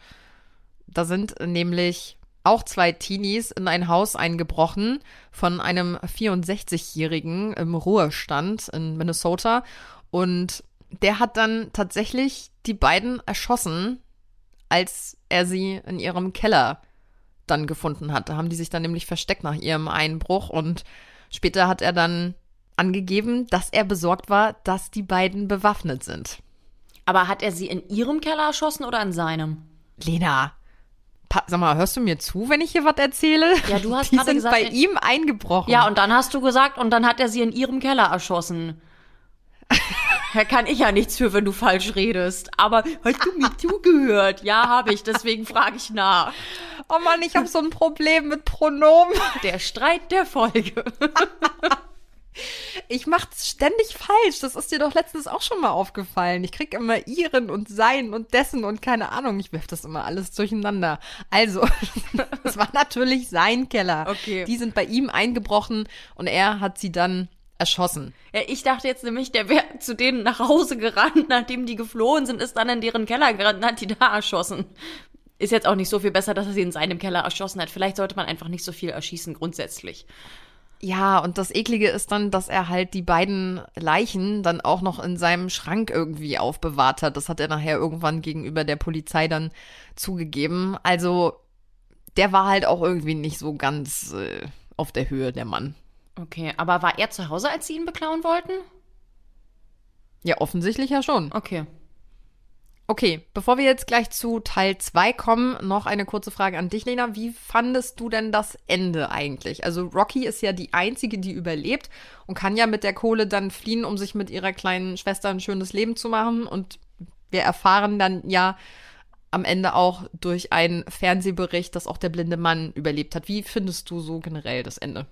Da sind nämlich auch zwei Teenies in ein Haus eingebrochen von einem 64-Jährigen im Ruhestand in Minnesota und der hat dann tatsächlich die beiden erschossen, als er sie in ihrem Keller dann gefunden hat. Da haben die sich dann nämlich versteckt nach ihrem Einbruch und später hat er dann angegeben, dass er besorgt war, dass die beiden bewaffnet sind. Aber hat er sie in ihrem Keller erschossen oder in seinem? Lena, sag mal, hörst du mir zu, wenn ich hier was erzähle? Ja, du hast die gerade sind gesagt, bei ihm eingebrochen. Ja, und dann hast du gesagt, und dann hat er sie in ihrem Keller erschossen. Da kann ich ja nichts für, wenn du falsch redest. Aber hast du mir zugehört? Ja, habe ich. Deswegen frage ich nach. Oh Mann, ich habe so ein Problem mit Pronomen. Der Streit der Folge. Ich mach's ständig falsch. Das ist dir doch letztens auch schon mal aufgefallen. Ich krieg immer ihren und sein und dessen und keine Ahnung. Ich werf das immer alles durcheinander. Also, es war natürlich sein Keller. Okay. Die sind bei ihm eingebrochen und er hat sie dann erschossen. Ja, ich dachte jetzt nämlich, der wäre zu denen nach Hause gerannt, nachdem die geflohen sind, ist dann in deren Keller gerannt und hat die da erschossen. Ist jetzt auch nicht so viel besser, dass er sie in seinem Keller erschossen hat. Vielleicht sollte man einfach nicht so viel erschießen grundsätzlich. Ja, und das Eklige ist dann, dass er halt die beiden Leichen dann auch noch in seinem Schrank irgendwie aufbewahrt hat. Das hat er nachher irgendwann gegenüber der Polizei dann zugegeben. Also, der war halt auch irgendwie nicht so ganz äh, auf der Höhe, der Mann. Okay, aber war er zu Hause, als sie ihn beklauen wollten? Ja, offensichtlich ja schon. Okay. Okay, bevor wir jetzt gleich zu Teil 2 kommen, noch eine kurze Frage an dich, Lena. Wie fandest du denn das Ende eigentlich? Also Rocky ist ja die einzige, die überlebt und kann ja mit der Kohle dann fliehen, um sich mit ihrer kleinen Schwester ein schönes Leben zu machen. Und wir erfahren dann ja am Ende auch durch einen Fernsehbericht, dass auch der blinde Mann überlebt hat. Wie findest du so generell das Ende?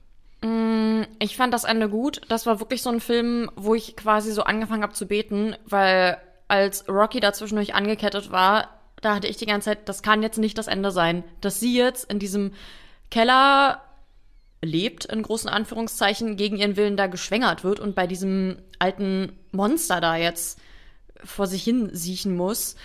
Mm, ich fand das Ende gut. Das war wirklich so ein Film, wo ich quasi so angefangen habe zu beten, weil als Rocky dazwischendurch angekettet war, da hatte ich die ganze Zeit, das kann jetzt nicht das Ende sein, dass sie jetzt in diesem Keller lebt, in großen Anführungszeichen, gegen ihren Willen da geschwängert wird und bei diesem alten Monster da jetzt vor sich hin siechen muss.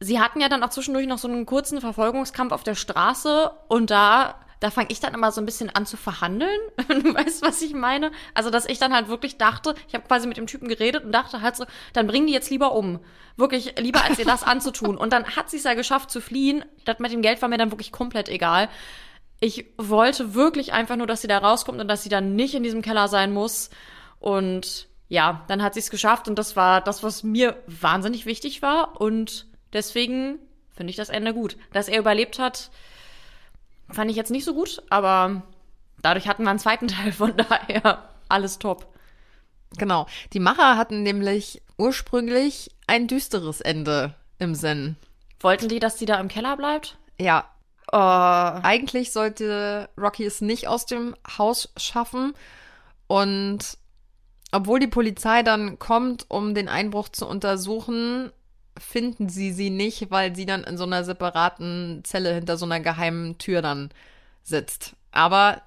Sie hatten ja dann auch zwischendurch noch so einen kurzen Verfolgungskampf auf der Straße und da da fange ich dann immer so ein bisschen an zu verhandeln. du weißt, was ich meine? Also, dass ich dann halt wirklich dachte, ich habe quasi mit dem Typen geredet und dachte halt so, dann bring die jetzt lieber um. Wirklich lieber, als ihr das anzutun. Und dann hat sie es ja geschafft zu fliehen. Das mit dem Geld war mir dann wirklich komplett egal. Ich wollte wirklich einfach nur, dass sie da rauskommt und dass sie dann nicht in diesem Keller sein muss. Und ja, dann hat sie es geschafft und das war das, was mir wahnsinnig wichtig war. Und deswegen finde ich das Ende gut. Dass er überlebt hat, Fand ich jetzt nicht so gut, aber dadurch hatten wir einen zweiten Teil, von daher alles top. Genau. Die Macher hatten nämlich ursprünglich ein düsteres Ende im Sinn. Wollten die, dass sie da im Keller bleibt? Ja. Oh. Eigentlich sollte Rocky es nicht aus dem Haus schaffen. Und obwohl die Polizei dann kommt, um den Einbruch zu untersuchen, finden sie sie nicht, weil sie dann in so einer separaten Zelle hinter so einer geheimen Tür dann sitzt. Aber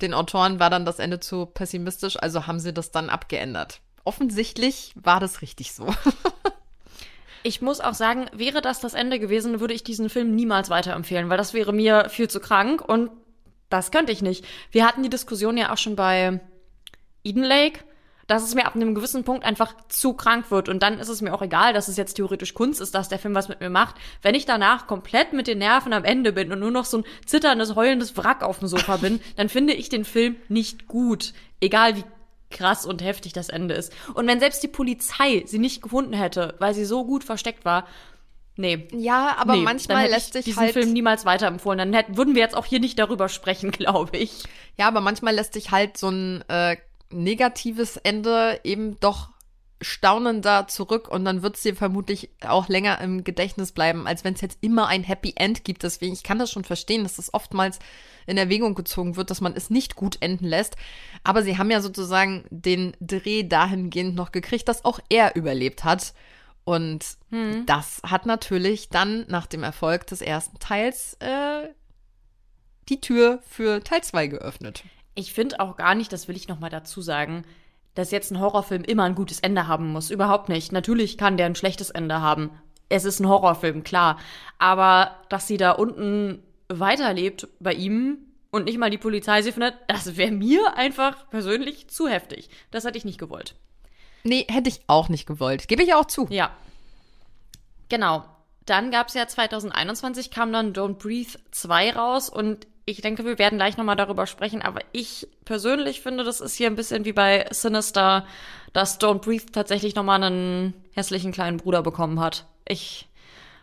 den Autoren war dann das Ende zu pessimistisch, also haben sie das dann abgeändert. Offensichtlich war das richtig so. Ich muss auch sagen, wäre das das Ende gewesen, würde ich diesen Film niemals weiterempfehlen, weil das wäre mir viel zu krank und das könnte ich nicht. Wir hatten die Diskussion ja auch schon bei Eden Lake, dass es mir ab einem gewissen Punkt einfach zu krank wird und dann ist es mir auch egal, dass es jetzt theoretisch Kunst ist, dass der Film was mit mir macht. Wenn ich danach komplett mit den Nerven am Ende bin und nur noch so ein zitterndes, heulendes Wrack auf dem Sofa bin, dann finde ich den Film nicht gut. Egal wie krass und heftig das Ende ist. Und wenn selbst die Polizei sie nicht gefunden hätte, weil sie so gut versteckt war, nee. Ja, aber nee, manchmal lässt ich sich diesen halt Film niemals weiterempfohlen. Dann hätten, würden wir jetzt auch hier nicht darüber sprechen, glaube ich. Ja, aber manchmal lässt sich halt so ein äh, negatives Ende eben doch staunender zurück und dann wird es dir vermutlich auch länger im Gedächtnis bleiben, als wenn es jetzt immer ein Happy End gibt. Deswegen, ich kann das schon verstehen, dass das oftmals in Erwägung gezogen wird, dass man es nicht gut enden lässt. Aber sie haben ja sozusagen den Dreh dahingehend noch gekriegt, dass auch er überlebt hat. Und Hm. das hat natürlich dann nach dem Erfolg des ersten Teils äh, die Tür für Teil 2 geöffnet. Ich finde auch gar nicht, das will ich noch mal dazu sagen, dass jetzt ein Horrorfilm immer ein gutes Ende haben muss. Überhaupt nicht. Natürlich kann der ein schlechtes Ende haben. Es ist ein Horrorfilm, klar. Aber dass sie da unten weiterlebt bei ihm und nicht mal die Polizei sie findet, das wäre mir einfach persönlich zu heftig. Das hätte ich nicht gewollt. Nee, hätte ich auch nicht gewollt. Gebe ich auch zu. Ja. Genau. Dann gab es ja 2021 kam dann Don't Breathe 2 raus und ich denke, wir werden gleich nochmal darüber sprechen, aber ich persönlich finde, das ist hier ein bisschen wie bei Sinister, dass Don't Breathe tatsächlich nochmal einen hässlichen kleinen Bruder bekommen hat. Ich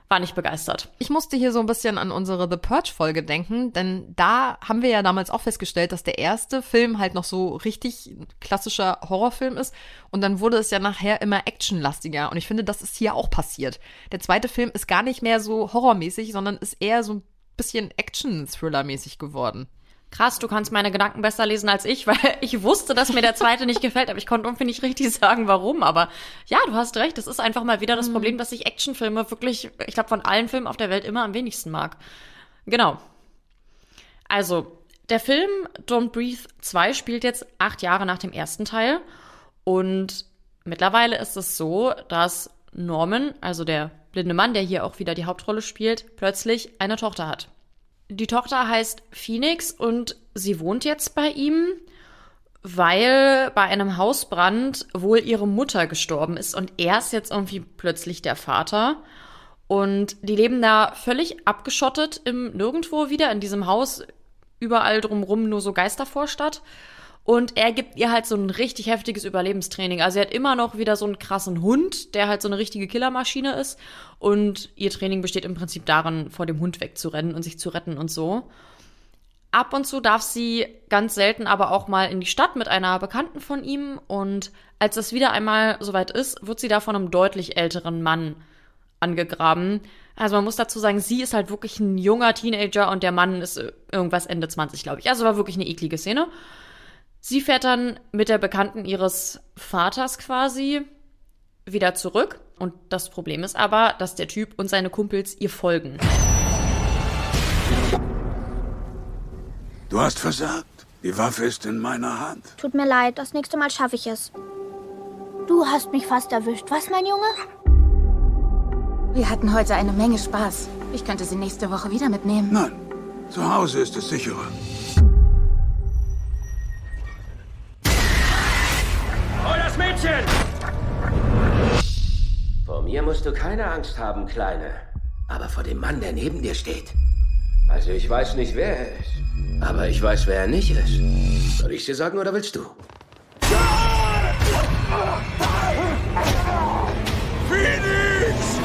war nicht begeistert. Ich musste hier so ein bisschen an unsere The Purge-Folge denken, denn da haben wir ja damals auch festgestellt, dass der erste Film halt noch so richtig klassischer Horrorfilm ist und dann wurde es ja nachher immer actionlastiger und ich finde, das ist hier auch passiert. Der zweite Film ist gar nicht mehr so horrormäßig, sondern ist eher so ein bisschen Action-Thriller-mäßig geworden. Krass, du kannst meine Gedanken besser lesen als ich, weil ich wusste, dass mir der zweite nicht gefällt, aber ich konnte irgendwie nicht richtig sagen, warum. Aber ja, du hast recht, es ist einfach mal wieder das Problem, dass ich Actionfilme wirklich, ich glaube, von allen Filmen auf der Welt immer am wenigsten mag. Genau. Also, der Film Don't Breathe 2 spielt jetzt acht Jahre nach dem ersten Teil. Und mittlerweile ist es so, dass Norman, also der blinde Mann, der hier auch wieder die Hauptrolle spielt, plötzlich eine Tochter hat. Die Tochter heißt Phoenix und sie wohnt jetzt bei ihm, weil bei einem Hausbrand wohl ihre Mutter gestorben ist und er ist jetzt irgendwie plötzlich der Vater. Und die leben da völlig abgeschottet im Nirgendwo wieder, in diesem Haus, überall drumrum nur so Geistervorstadt. Und er gibt ihr halt so ein richtig heftiges Überlebenstraining. Also er hat immer noch wieder so einen krassen Hund, der halt so eine richtige Killermaschine ist. Und ihr Training besteht im Prinzip darin, vor dem Hund wegzurennen und sich zu retten und so. Ab und zu darf sie ganz selten aber auch mal in die Stadt mit einer Bekannten von ihm. Und als es wieder einmal soweit ist, wird sie da von einem deutlich älteren Mann angegraben. Also man muss dazu sagen, sie ist halt wirklich ein junger Teenager und der Mann ist irgendwas Ende 20, glaube ich. Also war wirklich eine eklige Szene. Sie fährt dann mit der Bekannten ihres Vaters quasi wieder zurück. Und das Problem ist aber, dass der Typ und seine Kumpels ihr folgen. Du hast versagt. Die Waffe ist in meiner Hand. Tut mir leid, das nächste Mal schaffe ich es. Du hast mich fast erwischt, was, mein Junge? Wir hatten heute eine Menge Spaß. Ich könnte sie nächste Woche wieder mitnehmen. Nein, zu Hause ist es sicherer. Hol das Mädchen! Vor mir musst du keine Angst haben, Kleine. Aber vor dem Mann, der neben dir steht. Also ich weiß nicht, wer er ist. Aber ich weiß, wer er nicht ist. Soll ich dir sagen oder willst du? Phoenix!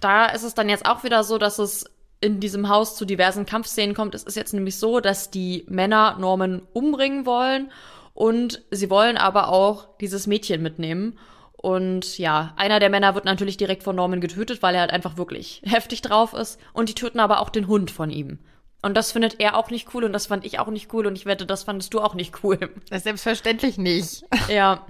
Da ist es dann jetzt auch wieder so, dass es in diesem Haus zu diversen Kampfszenen kommt. Es ist jetzt nämlich so, dass die Männer Norman umbringen wollen und sie wollen aber auch dieses Mädchen mitnehmen. Und ja, einer der Männer wird natürlich direkt von Norman getötet, weil er halt einfach wirklich heftig drauf ist. Und die töten aber auch den Hund von ihm. Und das findet er auch nicht cool und das fand ich auch nicht cool und ich wette, das fandest du auch nicht cool. Selbstverständlich nicht. Ja.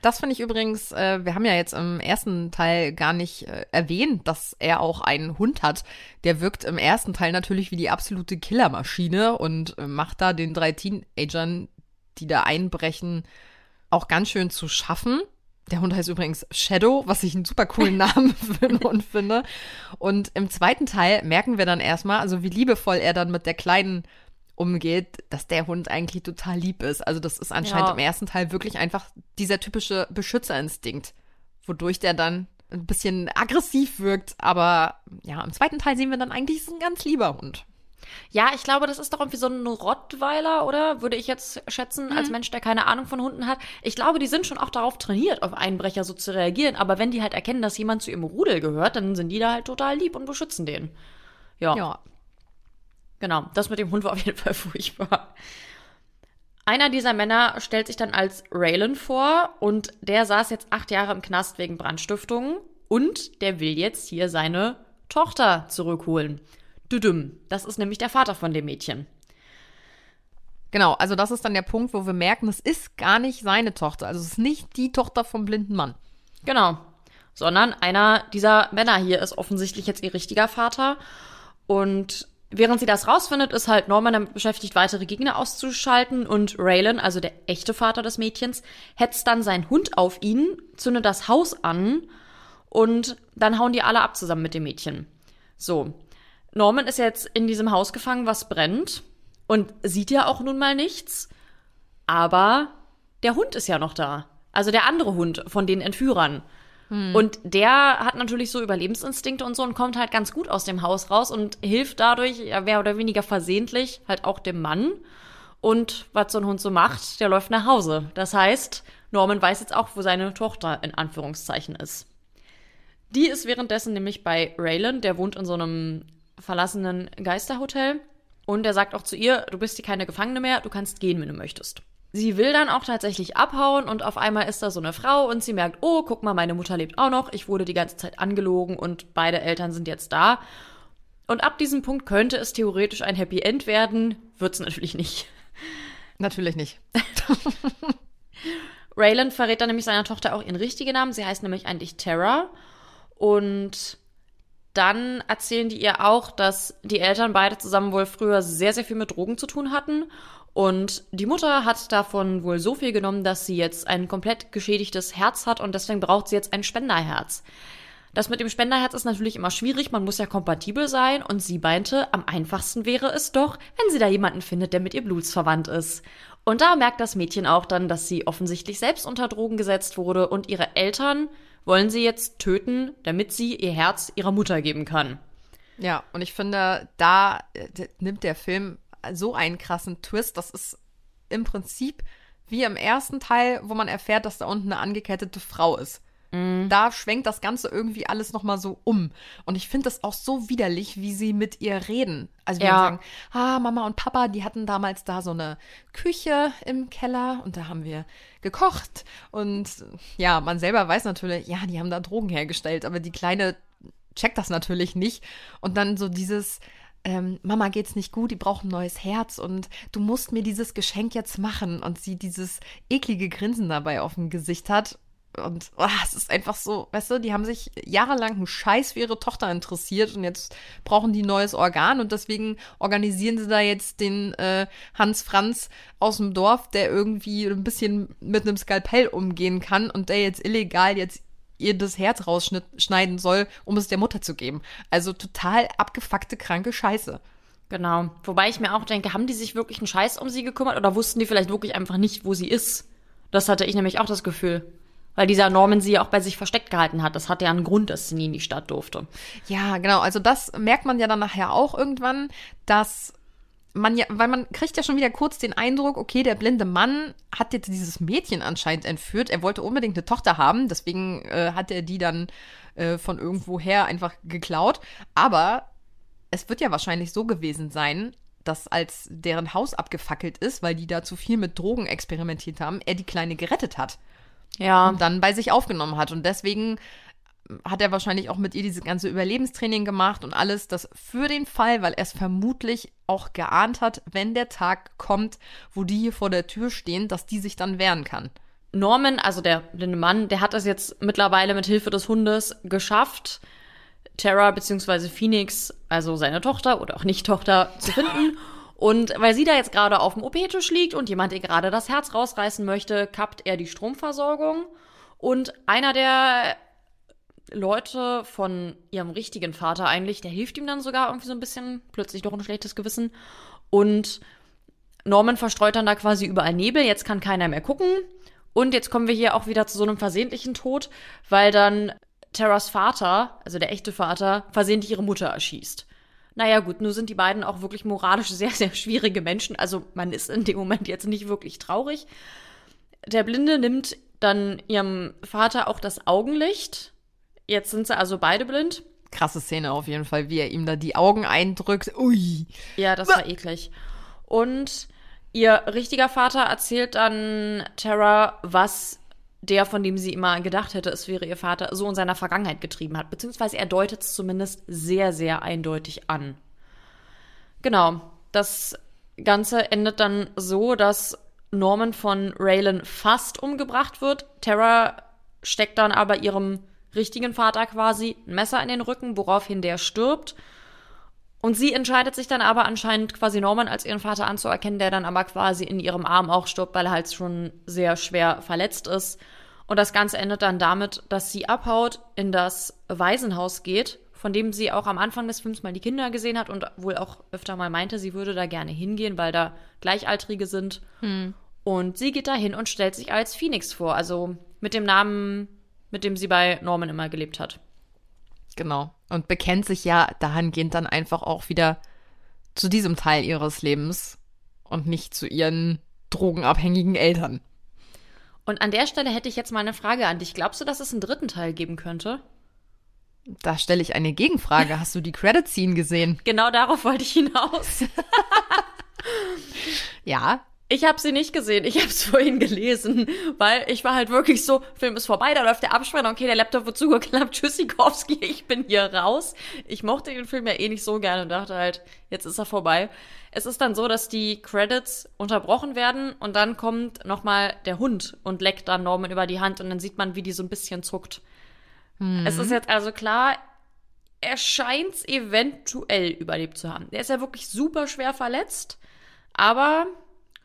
Das finde ich übrigens, äh, wir haben ja jetzt im ersten Teil gar nicht äh, erwähnt, dass er auch einen Hund hat. Der wirkt im ersten Teil natürlich wie die absolute Killermaschine und äh, macht da den drei Teenagern, die da einbrechen, auch ganz schön zu schaffen. Der Hund heißt übrigens Shadow, was ich einen super coolen Namen für einen Hund finde. Und im zweiten Teil merken wir dann erstmal, also wie liebevoll er dann mit der Kleinen umgeht, dass der Hund eigentlich total lieb ist. Also das ist anscheinend Ja. im ersten Teil wirklich einfach dieser typische Beschützerinstinkt, wodurch der dann ein bisschen aggressiv wirkt. Aber ja, im zweiten Teil sehen wir dann eigentlich, es ist ein ganz lieber Hund. Ja, ich glaube, das ist doch irgendwie so ein Rottweiler, oder? Würde ich jetzt schätzen, als Mensch, der keine Ahnung von Hunden hat. Ich glaube, die sind schon auch darauf trainiert, auf Einbrecher so zu reagieren. Aber wenn die halt erkennen, dass jemand zu ihrem Rudel gehört, dann sind die da halt total lieb und beschützen den. Ja. Ja. Genau, das mit dem Hund war auf jeden Fall furchtbar. Einer dieser Männer stellt sich dann als Raylan vor und der saß jetzt acht Jahre im Knast wegen Brandstiftung und der will jetzt hier seine Tochter zurückholen. Düdüm, das ist nämlich der Vater von dem Mädchen. Genau, also das ist dann der Punkt, wo wir merken, es ist gar nicht seine Tochter. Also es ist nicht die Tochter vom blinden Mann. Genau. Sondern einer dieser Männer hier ist offensichtlich jetzt ihr richtiger Vater. Und während sie das rausfindet, ist halt Norman damit beschäftigt, weitere Gegner auszuschalten. Und Raylan, also der echte Vater des Mädchens, hetzt dann seinen Hund auf ihn, zündet das Haus an und dann hauen die alle ab zusammen mit dem Mädchen. So. Norman ist jetzt in diesem Haus gefangen, was brennt. Und sieht ja auch nun mal nichts. Aber der Hund ist ja noch da. Also der andere Hund von den Entführern. Und der hat natürlich so Überlebensinstinkte und so und kommt halt ganz gut aus dem Haus raus und hilft dadurch, ja, mehr oder weniger versehentlich, halt auch dem Mann. Und was so ein Hund so macht, der läuft nach Hause. Das heißt, Norman weiß jetzt auch, wo seine Tochter in Anführungszeichen ist. Die ist währenddessen nämlich bei Raylan, der wohnt in so einem verlassenen Geisterhotel. Und er sagt auch zu ihr, du bist hier keine Gefangene mehr, du kannst gehen, wenn du möchtest. Sie will dann auch tatsächlich abhauen und auf einmal ist da so eine Frau und sie merkt, oh, guck mal, meine Mutter lebt auch noch, ich wurde die ganze Zeit angelogen und beide Eltern sind jetzt da. Und ab diesem Punkt könnte es theoretisch ein Happy End werden, wird's natürlich nicht. Natürlich nicht. Raylan verrät dann nämlich seiner Tochter auch ihren richtigen Namen. Sie heißt nämlich eigentlich Tara. Und dann erzählen die ihr auch, dass die Eltern beide zusammen wohl früher sehr, sehr viel mit Drogen zu tun hatten. Und die Mutter hat davon wohl so viel genommen, dass sie jetzt ein komplett geschädigtes Herz hat und deswegen braucht sie jetzt ein Spenderherz. Das mit dem Spenderherz ist natürlich immer schwierig, man muss ja kompatibel sein und sie meinte, am einfachsten wäre es doch, wenn sie da jemanden findet, der mit ihr blutsverwandt ist. Und da merkt das Mädchen auch dann, dass sie offensichtlich selbst unter Drogen gesetzt wurde und ihre Eltern wollen sie jetzt töten, damit sie ihr Herz ihrer Mutter geben kann. Ja, und ich finde, da äh, nimmt der Film so einen krassen Twist. Das ist im Prinzip wie im ersten Teil, wo man erfährt, dass da unten eine angekettete Frau ist. Da schwenkt das Ganze irgendwie alles nochmal so um. Und ich finde das auch so widerlich, wie sie mit ihr reden. Also wir Ja. sagen, ah, Mama und Papa, die hatten damals da so eine Küche im Keller und da haben wir gekocht. Und ja, man selber weiß natürlich, ja, die haben da Drogen hergestellt, aber die Kleine checkt das natürlich nicht. Und dann so dieses, ähm, Mama geht's nicht gut, die braucht ein neues Herz und du musst mir dieses Geschenk jetzt machen. Und sie dieses eklige Grinsen dabei auf dem Gesicht hat. Und oh, es ist einfach so, weißt du, die haben sich jahrelang einen Scheiß für ihre Tochter interessiert und jetzt brauchen die neues Organ und deswegen organisieren sie da jetzt den äh, Hans Franz aus dem Dorf, der irgendwie ein bisschen mit einem Skalpell umgehen kann und der jetzt illegal jetzt ihr das Herz rausschneiden soll, um es der Mutter zu geben. Also total abgefuckte, kranke Scheiße. Genau. Wobei ich mir auch denke, haben die sich wirklich einen Scheiß um sie gekümmert oder wussten die vielleicht wirklich einfach nicht, wo sie ist? Das hatte ich nämlich auch das Gefühl. Weil dieser Norman sie ja auch bei sich versteckt gehalten hat. Das hatte ja einen Grund, dass sie nie in die Stadt durfte. Ja, genau. Also das merkt man ja dann nachher auch irgendwann, dass man ja, weil man kriegt ja schon wieder kurz den Eindruck, okay, der blinde Mann hat jetzt dieses Mädchen anscheinend entführt. Er wollte unbedingt eine Tochter haben, deswegen äh, hat er die dann äh, von irgendwoher einfach geklaut. Aber es wird ja wahrscheinlich so gewesen sein, dass als deren Haus abgefackelt ist, weil die da zu viel mit Drogen experimentiert haben, er die Kleine gerettet hat. Ja. Dann bei sich aufgenommen hat. Und deswegen hat er wahrscheinlich auch mit ihr dieses ganze Überlebenstraining gemacht und alles, das für den Fall, weil er es vermutlich auch geahnt hat, wenn der Tag kommt, wo die hier vor der Tür stehen, dass die sich dann wehren kann. Norman, also der blinde Mann, der hat es jetzt mittlerweile mit Hilfe des Hundes geschafft, Terra bzw. Phoenix, also seine Tochter oder auch nicht Tochter, zu finden. Und weil sie da jetzt gerade auf dem OP-Tisch liegt und jemand ihr gerade das Herz rausreißen möchte, kappt er die Stromversorgung. Und einer der Leute von ihrem richtigen Vater eigentlich, der hilft ihm dann sogar irgendwie so ein bisschen, plötzlich doch ein schlechtes Gewissen. Und Norman verstreut dann da quasi überall Nebel, jetzt kann keiner mehr gucken. Und jetzt kommen wir hier auch wieder zu so einem versehentlichen Tod, weil dann Terras Vater, also der echte Vater, versehentlich ihre Mutter erschießt. Naja, gut, nur sind die beiden auch wirklich moralisch sehr, sehr schwierige Menschen. Also man ist in dem Moment jetzt nicht wirklich traurig. Der Blinde nimmt dann ihrem Vater auch das Augenlicht. Jetzt sind sie also beide blind. Krasse Szene auf jeden Fall, wie er ihm da die Augen eindrückt. Ui. Ja, das war eklig. Und ihr richtiger Vater erzählt dann Tara, was der, von dem sie immer gedacht hätte, es wäre ihr Vater, so in seiner Vergangenheit getrieben hat. Beziehungsweise er deutet es zumindest sehr, sehr eindeutig an. Genau. Das Ganze endet dann so, dass Norman von Raylan fast umgebracht wird. Tara steckt dann aber ihrem richtigen Vater quasi ein Messer in den Rücken, woraufhin der stirbt. Und sie entscheidet sich dann aber anscheinend quasi Norman als ihren Vater anzuerkennen, der dann aber quasi in ihrem Arm auch stirbt, weil er halt schon sehr schwer verletzt ist. Und das Ganze endet dann damit, dass sie abhaut, in das Waisenhaus geht, von dem sie auch am Anfang des Films mal die Kinder gesehen hat und wohl auch öfter mal meinte, sie würde da gerne hingehen, weil da Gleichaltrige sind. Hm. Und sie geht da hin und stellt sich als Phoenix vor, also mit dem Namen, mit dem sie bei Norman immer gelebt hat. Genau. Und bekennt sich ja dahingehend dann einfach auch wieder zu diesem Teil ihres Lebens und nicht zu ihren drogenabhängigen Eltern. Und an der Stelle hätte ich jetzt mal eine Frage an dich. Glaubst du, dass es einen dritten Teil geben könnte? Da stelle ich eine Gegenfrage. Hast du die Credit-Scene gesehen? Genau darauf wollte ich hinaus. ja. Ich habe sie nicht gesehen, ich habe es vorhin gelesen, weil ich war halt wirklich so, Film ist vorbei, da läuft der Abspann, okay, der Laptop wird zugeklappt, Tschüssikowski, ich bin hier raus. Ich mochte den Film ja eh nicht so gerne und dachte halt, jetzt ist er vorbei. Es ist dann so, dass die Credits unterbrochen werden und dann kommt nochmal der Hund und leckt dann Norman über die Hand und dann sieht man, wie die so ein bisschen zuckt. Mhm. Es ist jetzt also klar, er scheint eventuell überlebt zu haben. Er ist ja wirklich super schwer verletzt, aber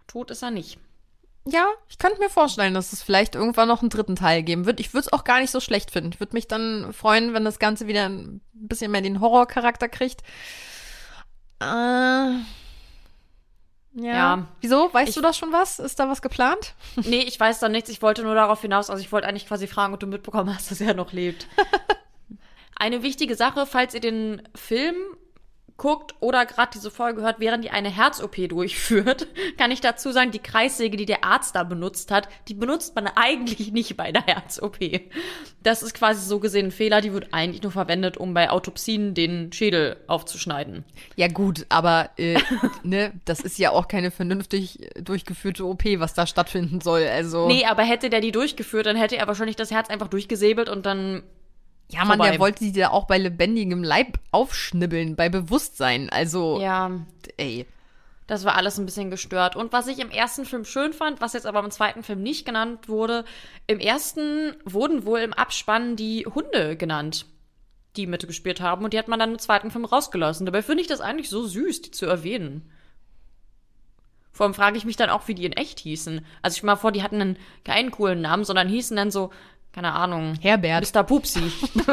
tot ist er nicht. Ja, ich könnte mir vorstellen, dass es vielleicht irgendwann noch einen dritten Teil geben wird. Ich würde es auch gar nicht so schlecht finden. Ich würde mich dann freuen, wenn das Ganze wieder ein bisschen mehr den Horrorcharakter kriegt. Äh, ja. Ja. Wieso? Weißt Ich- du das schon was? Ist da was geplant? Nee, ich weiß da nichts. Ich wollte nur darauf hinaus. Also ich wollte eigentlich quasi fragen, ob du mitbekommen hast, dass er noch lebt. Eine wichtige Sache, falls ihr den Film guckt oder gerade diese Folge hört, während ihr eine Herz-OP durchführt, kann ich dazu sagen, die Kreissäge, die der Arzt da benutzt hat, die benutzt man eigentlich nicht bei der Herz-OP. Das ist quasi so gesehen ein Fehler, die wird eigentlich nur verwendet, um bei Autopsien den Schädel aufzuschneiden. Ja, gut, aber äh, ne, das ist ja auch keine vernünftig durchgeführte OP, was da stattfinden soll. Also. Nee, aber hätte der die durchgeführt, dann hätte er wahrscheinlich das Herz einfach durchgesäbelt und dann Ja, Mann, vorbei. der wollte sie ja auch bei lebendigem Leib aufschnibbeln, bei Bewusstsein. Also, Ja, ey. das war alles ein bisschen gestört. Und was ich im ersten Film schön fand, was jetzt aber im zweiten Film nicht genannt wurde, im ersten wurden wohl im Abspann die Hunde genannt, die mitgespielt haben. Und die hat man dann im zweiten Film rausgelassen. Dabei finde ich das eigentlich so süß, die zu erwähnen. Vor allem frage ich mich dann auch, wie die in echt hießen. Also ich mal vor, die hatten einen keinen coolen Namen, sondern hießen dann so, keine Ahnung, Herbert. Mr. Pupsi.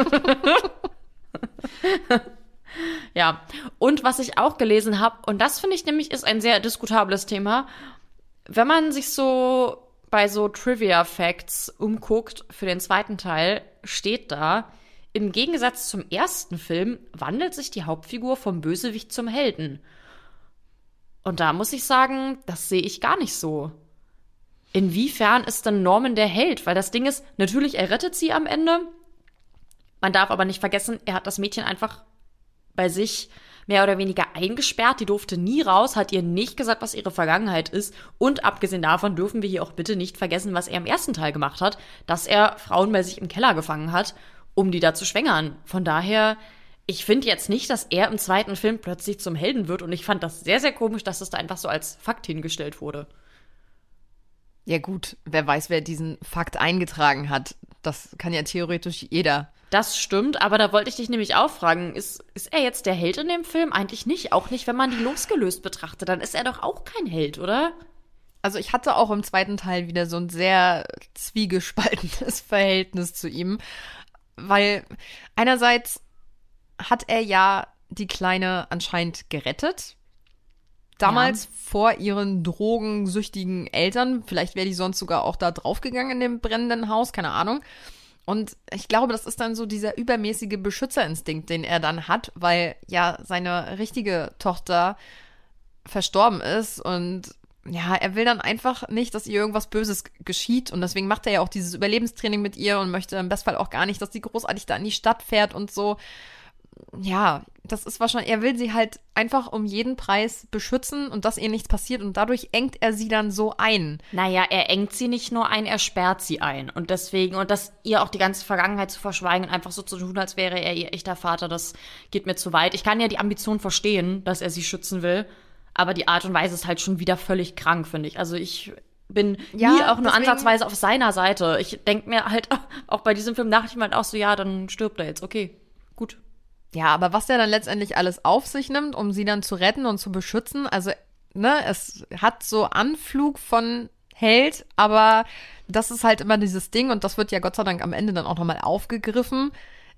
ja. Und was ich auch gelesen habe, und das finde ich nämlich ist ein sehr diskutables Thema, wenn man sich so bei so Trivia Facts umguckt für den zweiten Teil, steht da, im Gegensatz zum ersten Film wandelt sich die Hauptfigur vom Bösewicht zum Helden. Und da muss ich sagen, das sehe ich gar nicht so. Inwiefern ist denn Norman der Held? Weil das Ding ist, natürlich, er rettet sie am Ende. Man darf aber nicht vergessen, er hat das Mädchen einfach bei sich mehr oder weniger eingesperrt. Die durfte nie raus, hat ihr nicht gesagt, was ihre Vergangenheit ist. Und abgesehen davon dürfen wir hier auch bitte nicht vergessen, was er im ersten Teil gemacht hat, dass er Frauen bei sich im Keller gefangen hat, um die da zu schwängern. Von daher, ich finde jetzt nicht, dass er im zweiten Film plötzlich zum Helden wird. Und ich fand das sehr, sehr komisch, dass das da einfach so als Fakt hingestellt wurde. Ja gut, wer weiß, wer diesen Fakt eingetragen hat. Das kann ja theoretisch jeder. Das stimmt, aber da wollte ich dich nämlich auch fragen, ist, ist er jetzt der Held in dem Film? Eigentlich nicht. Auch nicht, wenn man die losgelöst betrachtet. Dann ist er doch auch kein Held, oder? Also ich hatte auch im zweiten Teil wieder so ein sehr zwiegespaltenes Verhältnis zu ihm, weil einerseits hat er ja die Kleine anscheinend gerettet, damals ja. vor ihren drogensüchtigen Eltern. Vielleicht wäre die sonst sogar auch da draufgegangen in dem brennenden Haus, keine Ahnung. Und ich glaube, das ist dann so dieser übermäßige Beschützerinstinkt, den er dann hat, weil ja seine richtige Tochter verstorben ist und ja, er will dann einfach nicht, dass ihr irgendwas Böses geschieht und deswegen macht er ja auch dieses Überlebenstraining mit ihr und möchte im Bestfall auch gar nicht, dass sie großartig da in die Stadt fährt und so ja, das ist wahrscheinlich, er will sie halt einfach um jeden Preis beschützen und dass ihr nichts passiert und dadurch engt er sie dann so ein. Naja, er engt sie nicht nur ein, er sperrt sie ein. Und deswegen, und das ihr auch die ganze Vergangenheit zu verschweigen und einfach so zu tun, als wäre er ihr echter Vater, das geht mir zu weit. Ich kann ja die Ambition verstehen, dass er sie schützen will, aber die Art und Weise ist halt schon wieder völlig krank, finde ich. Also ich bin ja, nie auch nur deswegen, ansatzweise auf seiner Seite. Ich denke mir halt auch bei diesem Film nach ich halt auch so, ja, dann stirbt er jetzt, okay, gut. Ja, aber was der dann letztendlich alles auf sich nimmt, um sie dann zu retten und zu beschützen, also, ne, es hat so Anflug von Held, aber das ist halt immer dieses Ding und das wird ja Gott sei Dank am Ende dann auch nochmal aufgegriffen.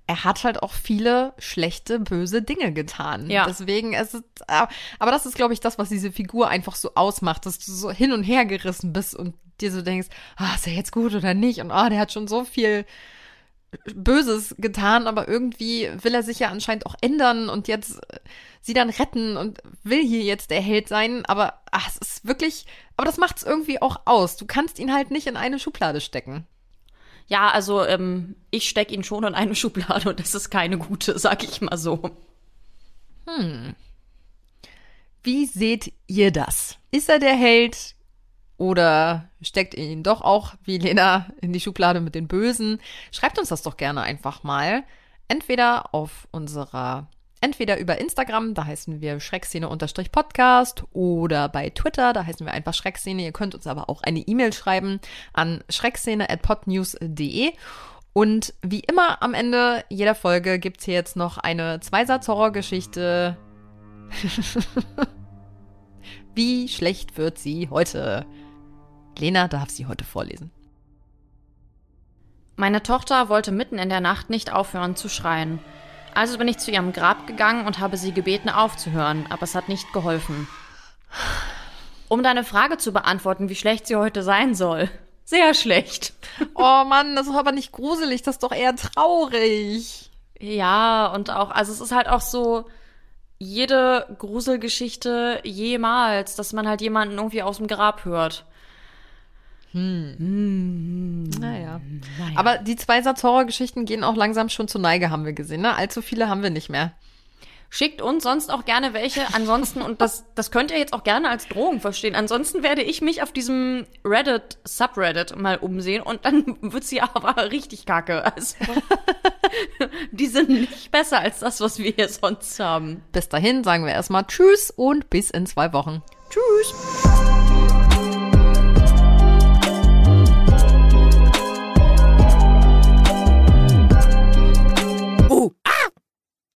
Er hat halt auch viele schlechte, böse Dinge getan. Ja. Deswegen ist es, aber das ist, glaube ich, das, was diese Figur einfach so ausmacht, dass du so hin und her gerissen bist und dir so denkst, ah, ist er jetzt gut oder nicht? Und ah, der hat schon so viel Böses getan, aber irgendwie will er sich ja anscheinend auch ändern und jetzt äh, sie dann retten und will hier jetzt der Held sein, aber ach, es ist wirklich, aber das macht es irgendwie auch aus. Du kannst ihn halt nicht in eine Schublade stecken. Ja, also ähm, ich stecke ihn schon in eine Schublade und das ist keine gute, sag ich mal so. Hm. Wie seht ihr das? Ist er der Held? Oder steckt ihr ihn doch auch, wie Lena, in die Schublade mit den Bösen? Schreibt uns das doch gerne einfach mal. Entweder auf unserer, entweder über Instagram, da heißen wir Schreckszene-Podcast oder bei Twitter, da heißen wir einfach Schreckszene. Ihr könnt uns aber auch eine E-Mail schreiben an schreckszene.podnews.de. Und wie immer am Ende jeder Folge gibt es hier jetzt noch eine Zweisatz-Horrorgeschichte. Wie schlecht wird sie heute? Lena darf sie heute vorlesen. Meine Tochter wollte mitten in der Nacht nicht aufhören zu schreien. Also bin ich zu ihrem Grab gegangen und habe sie gebeten aufzuhören, aber es hat nicht geholfen. Um deine Frage zu beantworten, wie schlecht sie heute sein soll. Sehr schlecht. Oh Mann, das ist aber nicht gruselig, das ist doch eher traurig. Ja, und auch, also es ist halt auch so, jede Gruselgeschichte jemals, dass man halt jemanden irgendwie aus dem Grab hört. Hm. Hm. Naja. naja. Aber die zwei Satz-Horror-Geschichten gehen auch langsam schon zur Neige, haben wir gesehen. Ne? Allzu viele haben wir nicht mehr. Schickt uns sonst auch gerne welche. Ansonsten, und das, das könnt ihr jetzt auch gerne als Drohung verstehen. Ansonsten werde ich mich auf diesem Reddit, Subreddit mal umsehen und dann wird sie aber richtig kacke. Also, die sind nicht besser als das, was wir hier sonst haben. Bis dahin sagen wir erstmal Tschüss und bis in zwei Wochen. Tschüss. Ooh.